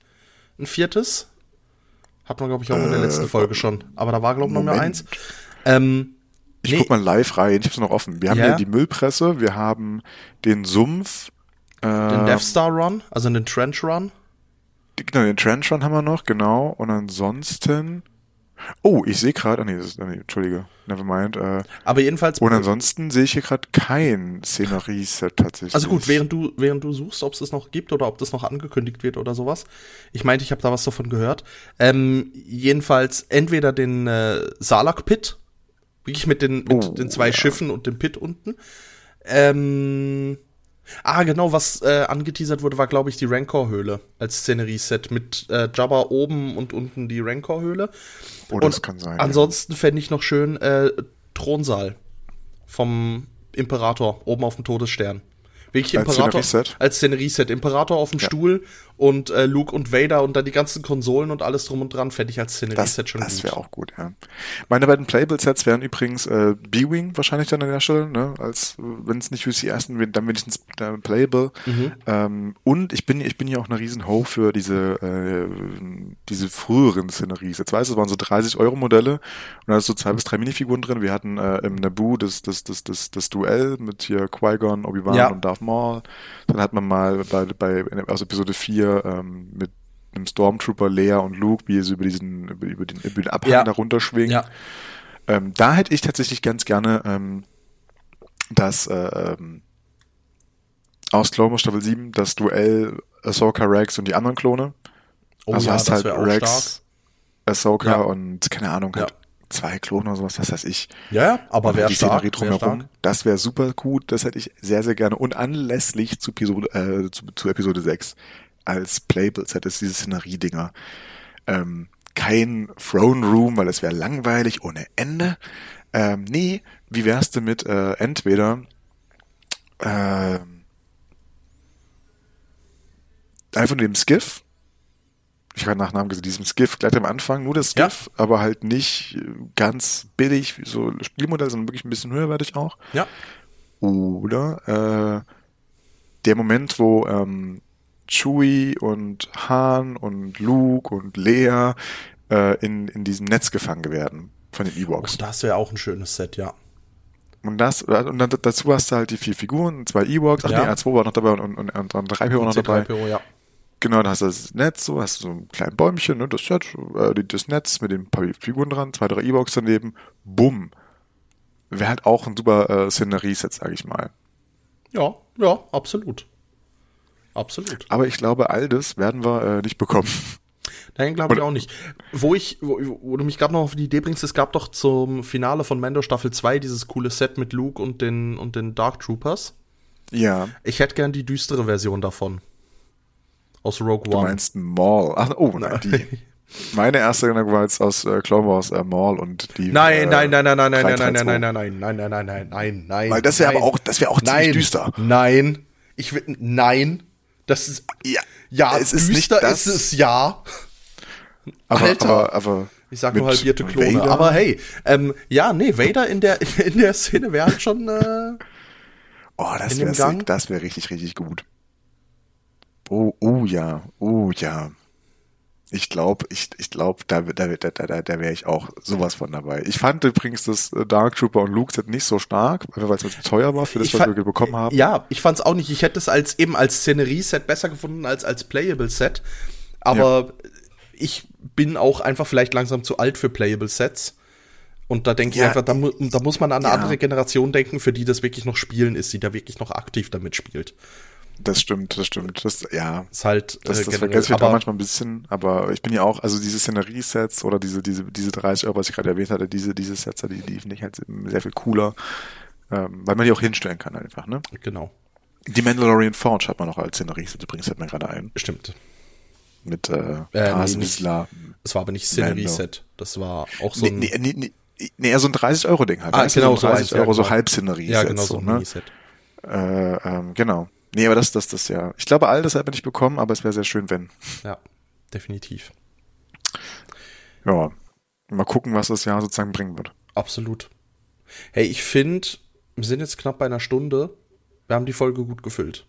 Ein viertes. Hat man, glaube ich, auch in der letzten Folge schon. Aber da war, glaube ich, noch mehr Äh, eins. Ähm, Ich Nee. guck mal live rein, ich hab's noch offen. Wir haben Ja. hier die Müllpresse, wir haben den Sumpf, äh, den Death Star Run, also den Trench Run. genau, den Trench Run haben wir noch, genau. Und ansonsten. Oh, ich sehe gerade, ah, nee, das ist, ah, nee, Entschuldige, nevermind. Äh, Aber jedenfalls. und ansonsten sehe ich hier gerade kein Szenerie-Set tatsächlich. Also gut, während du, während du suchst, ob es das noch gibt oder ob das noch angekündigt wird oder sowas. Ich meinte, ich habe da was davon gehört. Ähm, jedenfalls entweder den äh, Salak Pit, wirklich mit den, mit Oh, den zwei ja. Schiffen und dem Pit unten. Ähm, ah, genau, was äh, angeteasert wurde, war, glaube ich, die Rancor-Höhle als Szenerie-Set mit äh, Jabba oben und unten die Rancor-Höhle. Oh, das und kann sein. Ansonsten fände ich noch schön äh, Thronsaal vom Imperator oben auf dem Todesstern. Wirklich als Imperator Szenerie-Set. als Szenerie-Set. Imperator auf dem ja. Stuhl und äh, Luke und Vader und dann die ganzen Konsolen und alles drum und dran, fände ich als Szenerie-Set schon das gut. Das wäre auch gut, ja. Meine beiden Playable-Sets wären übrigens äh, B-Wing wahrscheinlich dann an der Stelle, ne? Als wenn es nicht die ersten, dann wenigstens äh, Playable. Mhm. Ähm, und ich bin, ich bin ja auch eine riesen Ho für diese, äh, diese früheren Szenerie-Sets. Weißt du, es waren so 30 Euro Modelle und da ist so zwei bis drei Minifiguren drin. Wir hatten äh, im Naboo das, das, das, das, das Duell mit hier Qui-Gon, Obi-Wan ja. und Darth Maul. Dann hat man mal bei, bei also Episode 4 ähm, mit einem Stormtrooper Leia und Luke, wie sie über diesen, über, über den, über den Abhang ja. da runterschwingen. Ja. Ähm, da hätte ich tatsächlich ganz gerne ähm, das äh, ähm, aus Clone Wars Staffel 7, das Duell Ahsoka, Rex und die anderen Klone. Oh, also ja, hast halt Rex, Ahsoka ja. und keine Ahnung, halt ja. zwei Klone oder sowas, was weiß ich. Ja, aber wer stark, wär stark. Das wäre super gut, das hätte ich sehr, sehr gerne. Und anlässlich zu Episode, äh, zu, zu Episode 6 als Playable Set ist diese Szenerie-Dinger. Ähm, kein Throne Room, weil es wäre langweilig ohne Ende. Ähm, nee, wie wär's denn mit äh, entweder äh, einfach nur dem Skiff, ich habe nach Namen gesagt, diesem Skiff gleich am Anfang, nur das Skiff, ja. aber halt nicht ganz billig, wie so Spielmodell, sondern wirklich ein bisschen höherwertig auch. Ja. Oder äh, der Moment, wo ähm, Chewie und Han und Luke und Leia äh, in, in diesem Netz gefangen werden von den Ewoks. Oh, das wäre auch ein schönes Set, ja. Und das, und dann dazu hast du halt die vier Figuren, zwei Ewoks, ach ja. nee, R2 war noch dabei und, und, und, und 3PO noch dabei. 3PO, ja. Genau, dann hast du das Netz, so hast du so ein kleines Bäumchen, ne, das Set, äh, das Netz mit den paar Figuren dran, zwei, drei E-Box daneben, bumm. Wäre halt auch ein super äh, Szenerie-Set, sag ich mal. Ja, ja, absolut. Absolut. Aber ich glaube, all das werden wir äh, nicht bekommen. Nein, glaube ich auch nicht. Wo ich, wo, wo du mich gerade noch auf die Idee bringst, es gab doch zum Finale von Mando Staffel 2 dieses coole Set mit Luke und den, und den Dark Troopers. Ja. Ich hätte gern die düstere Version davon aus Rogue One. Du meinst Maul. Ach, oh, nein, die. Meine erste Erinnerung war jetzt aus äh, Clone Wars äh, Maul und die. Nein, äh, nein, nein, nein, nein, nein, nein, nein, nein, nein, nein, nein, nein, nein, nein, nein, nein. Weil das wäre aber auch, das wäre auch nein, ziemlich düster. Nein, ich will, nein, das ist, ja, ja, es ist düster ist es ja. Aber, Alter. aber, aber ich sag nur halbierte Klone. Vader? Aber hey, ähm, ja, nee, Vader in der in der Szene wäre halt schon. Äh, oh, das wäre das wäre richtig, richtig gut. Oh, oh ja, oh ja. Ich glaube, ich, ich glaube, da, da, da, da, da wäre ich auch sowas von dabei. Ich fand übrigens das äh, Dark Trooper und Luke Set nicht so stark, weil es zu teuer war für das, was wir bekommen haben. Ja, ich fand es auch nicht. Ich hätte es als eben als Szenerie-Set besser gefunden als als Playable-Set. Aber ja. ich bin auch einfach vielleicht langsam zu alt für Playable-Sets. Und da denke ja, ich einfach, da, da, muss man an eine ja. andere Generation denken, für die das wirklich noch spielen ist, die da wirklich noch aktiv damit spielt. Das stimmt, das stimmt. Das, ja. Ist halt, das, das äh, vergesse ich auch manchmal ein bisschen, aber ich bin ja auch, also diese Szenerie-Sets oder diese, diese, diese 30 Euro, was ich gerade erwähnt hatte, diese, diese Sets, die, die finde ich halt sehr viel cooler, ähm, weil man die auch hinstellen kann einfach, ne? Genau. Die Mandalorian Forge hat man noch als Szenerie-Set, übrigens fällt mir gerade ein. Stimmt. Mit, äh, äh nee, nicht, Das war aber nicht Szenerie-Set, das war auch so ein... Nee, nee, nee, nee, eher so ein 30-Euro-Ding halt. Ah, genau, so 30 Euro, so Halb-Szenerie-Set. Ja, genau, so, ein ne? Set. Äh, ähm, genau. Nee, aber das, das, das ja. Ich glaube, all das hat man nicht bekommen, aber es wäre sehr schön, wenn. Ja, definitiv. Ja. Mal gucken, was das Jahr sozusagen bringen wird. Absolut. Hey, ich finde, wir sind jetzt knapp bei einer Stunde. Wir haben die Folge gut gefüllt.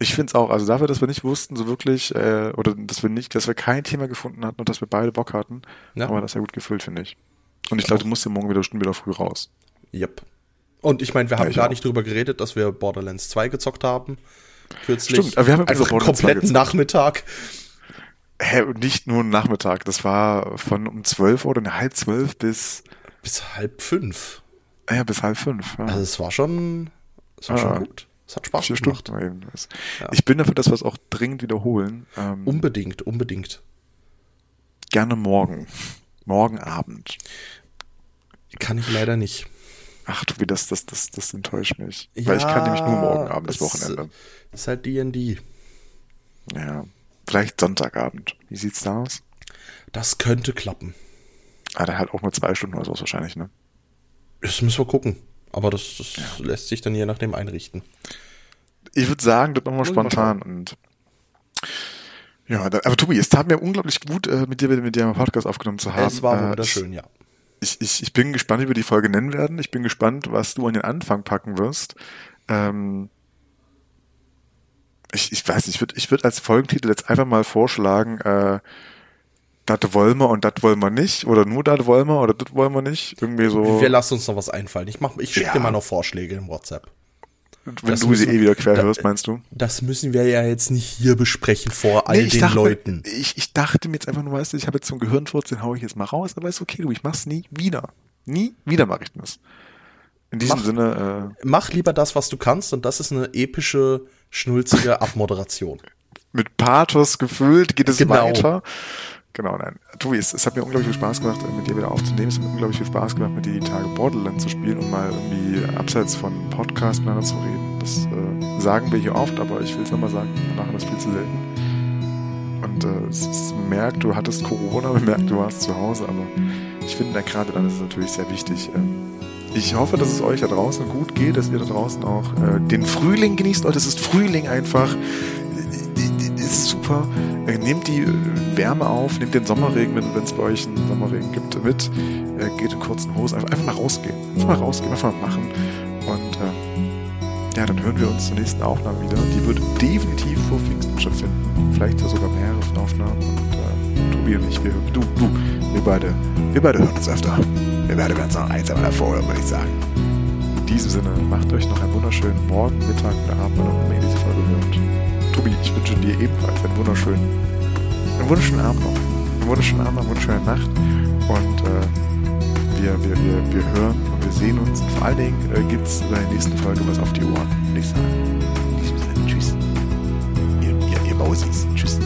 Ich finde es auch, also dafür, dass wir nicht wussten, so wirklich, äh, oder dass wir nicht, dass wir kein Thema gefunden hatten und dass wir beide Bock hatten, ja. aber das ja gut gefüllt, finde ich. Und ich glaube, du musst ja morgen wieder Stunden wieder früh raus. Yep. Und ich meine, wir haben ja, gar nicht drüber geredet, dass wir Borderlands 2 gezockt haben. Kürzlich. Stimmt, aber wir haben einfach einen kompletten Nachmittag. Hä, nicht nur einen Nachmittag. Das war von um 12 oder eine halb zwölf bis. Bis halb fünf. Ja, bis halb fünf. Ja. Also es war schon, es war ah, schon gut. Es hat Spaß gemacht. Ja. Ich bin dafür, dass wir es auch dringend wiederholen. Ähm, unbedingt, unbedingt. Gerne morgen. Morgen Abend. Kann ich leider nicht. Ach du, wie das, das, das, das enttäuscht mich. Ja, Weil ich kann nämlich nur morgen Abend, das Wochenende. Ist halt D&D. Ja, vielleicht Sonntagabend. Wie sieht's da aus? Das könnte klappen. Ah, der hat auch nur zwei Stunden oder so wahrscheinlich, ne? Das müssen wir gucken. Aber das, das ja. lässt sich dann je nachdem einrichten. ich würde sagen, das machen wir spontan und ja, aber Tobi, es tat mir unglaublich gut, äh, mit dir mit dir einen Podcast aufgenommen zu haben. Es war äh, wunderschön, ja. Ich, ich, ich bin gespannt, wie wir die Folge nennen werden. Ich bin gespannt, was du an den Anfang packen wirst. Ähm, ich, ich weiß nicht, ich würde ich würd als Folgentitel jetzt einfach mal vorschlagen, äh, das wollen wir und das wollen wir nicht oder nur das wollen wir oder das wollen wir nicht. Irgendwie so. Wir lassen uns noch was einfallen. Ich mach, ich schicke ja. dir mal noch Vorschläge in WhatsApp. Wenn das du sie eh wieder quer da, hörst, meinst du? Das müssen wir ja jetzt nicht hier besprechen vor all nee, den dachte, Leuten. Ich, ich dachte mir jetzt einfach nur, weißt du, ich habe jetzt so einen Gehirnfurz, den hau ich jetzt mal raus, aber ist okay, du, ich mach's nie wieder. Nie wieder mache ich das. In diesem mach, Sinne. Äh, mach lieber das, was du kannst, und das ist eine epische, schnulzige Abmoderation. Mit Pathos gefüllt geht es genau. weiter. Genau, nein. Tobi, es, hat mir unglaublich viel Spaß gemacht, mit dir wieder aufzunehmen. Es hat mir unglaublich viel Spaß gemacht, mit dir die Tage Borderlands zu spielen und mal irgendwie abseits von Podcast miteinander zu reden. Das äh, sagen wir hier oft, aber ich will es nochmal sagen, wir machen das viel zu selten. Und äh, es, es merkt, du hattest Corona, man merkt, du warst zu Hause, aber ich finde, gerade dann ist es natürlich sehr wichtig. Äh, ich hoffe, dass es euch da draußen gut geht, dass ihr da draußen auch äh, den Frühling genießt. Leute, es ist Frühling einfach ist super. Äh, nehmt die äh, Wärme auf, nehmt den Sommerregen, wenn es bei euch einen Sommerregen gibt, mit. Äh, geht in kurzen Hosen. Einfach, mal rausgehen. Einfach mal rausgehen, einfach mal machen. Und äh, ja, dann hören wir uns zur nächsten Aufnahme wieder. Die wird definitiv vor Pfingsten stattfinden. Vielleicht sogar mehrere Aufnahmen. Und äh, Tobi und ich, wir, du, du, wir beide, wir beide hören uns öfter. Wir beide werden uns noch eins einmal davor würde ich sagen. In diesem Sinne, macht euch noch einen wunderschönen Morgen, Mittag oder Abend, wann auch immer ihr diese Folge hört. Tobi, ich wünsche dir ebenfalls einen wunderschönen, einen wunderschönen Abend noch. Einen wunderschönen Abend, eine wunderschöne Nacht. Und äh, wir, wir, wir, wir hören und wir sehen uns. Vor allen Dingen äh, gibt es in der nächsten Folge was auf die Ohren, diesem Sinne, tschüss. Ihr, ihr, ihr Mausis. Tschüss.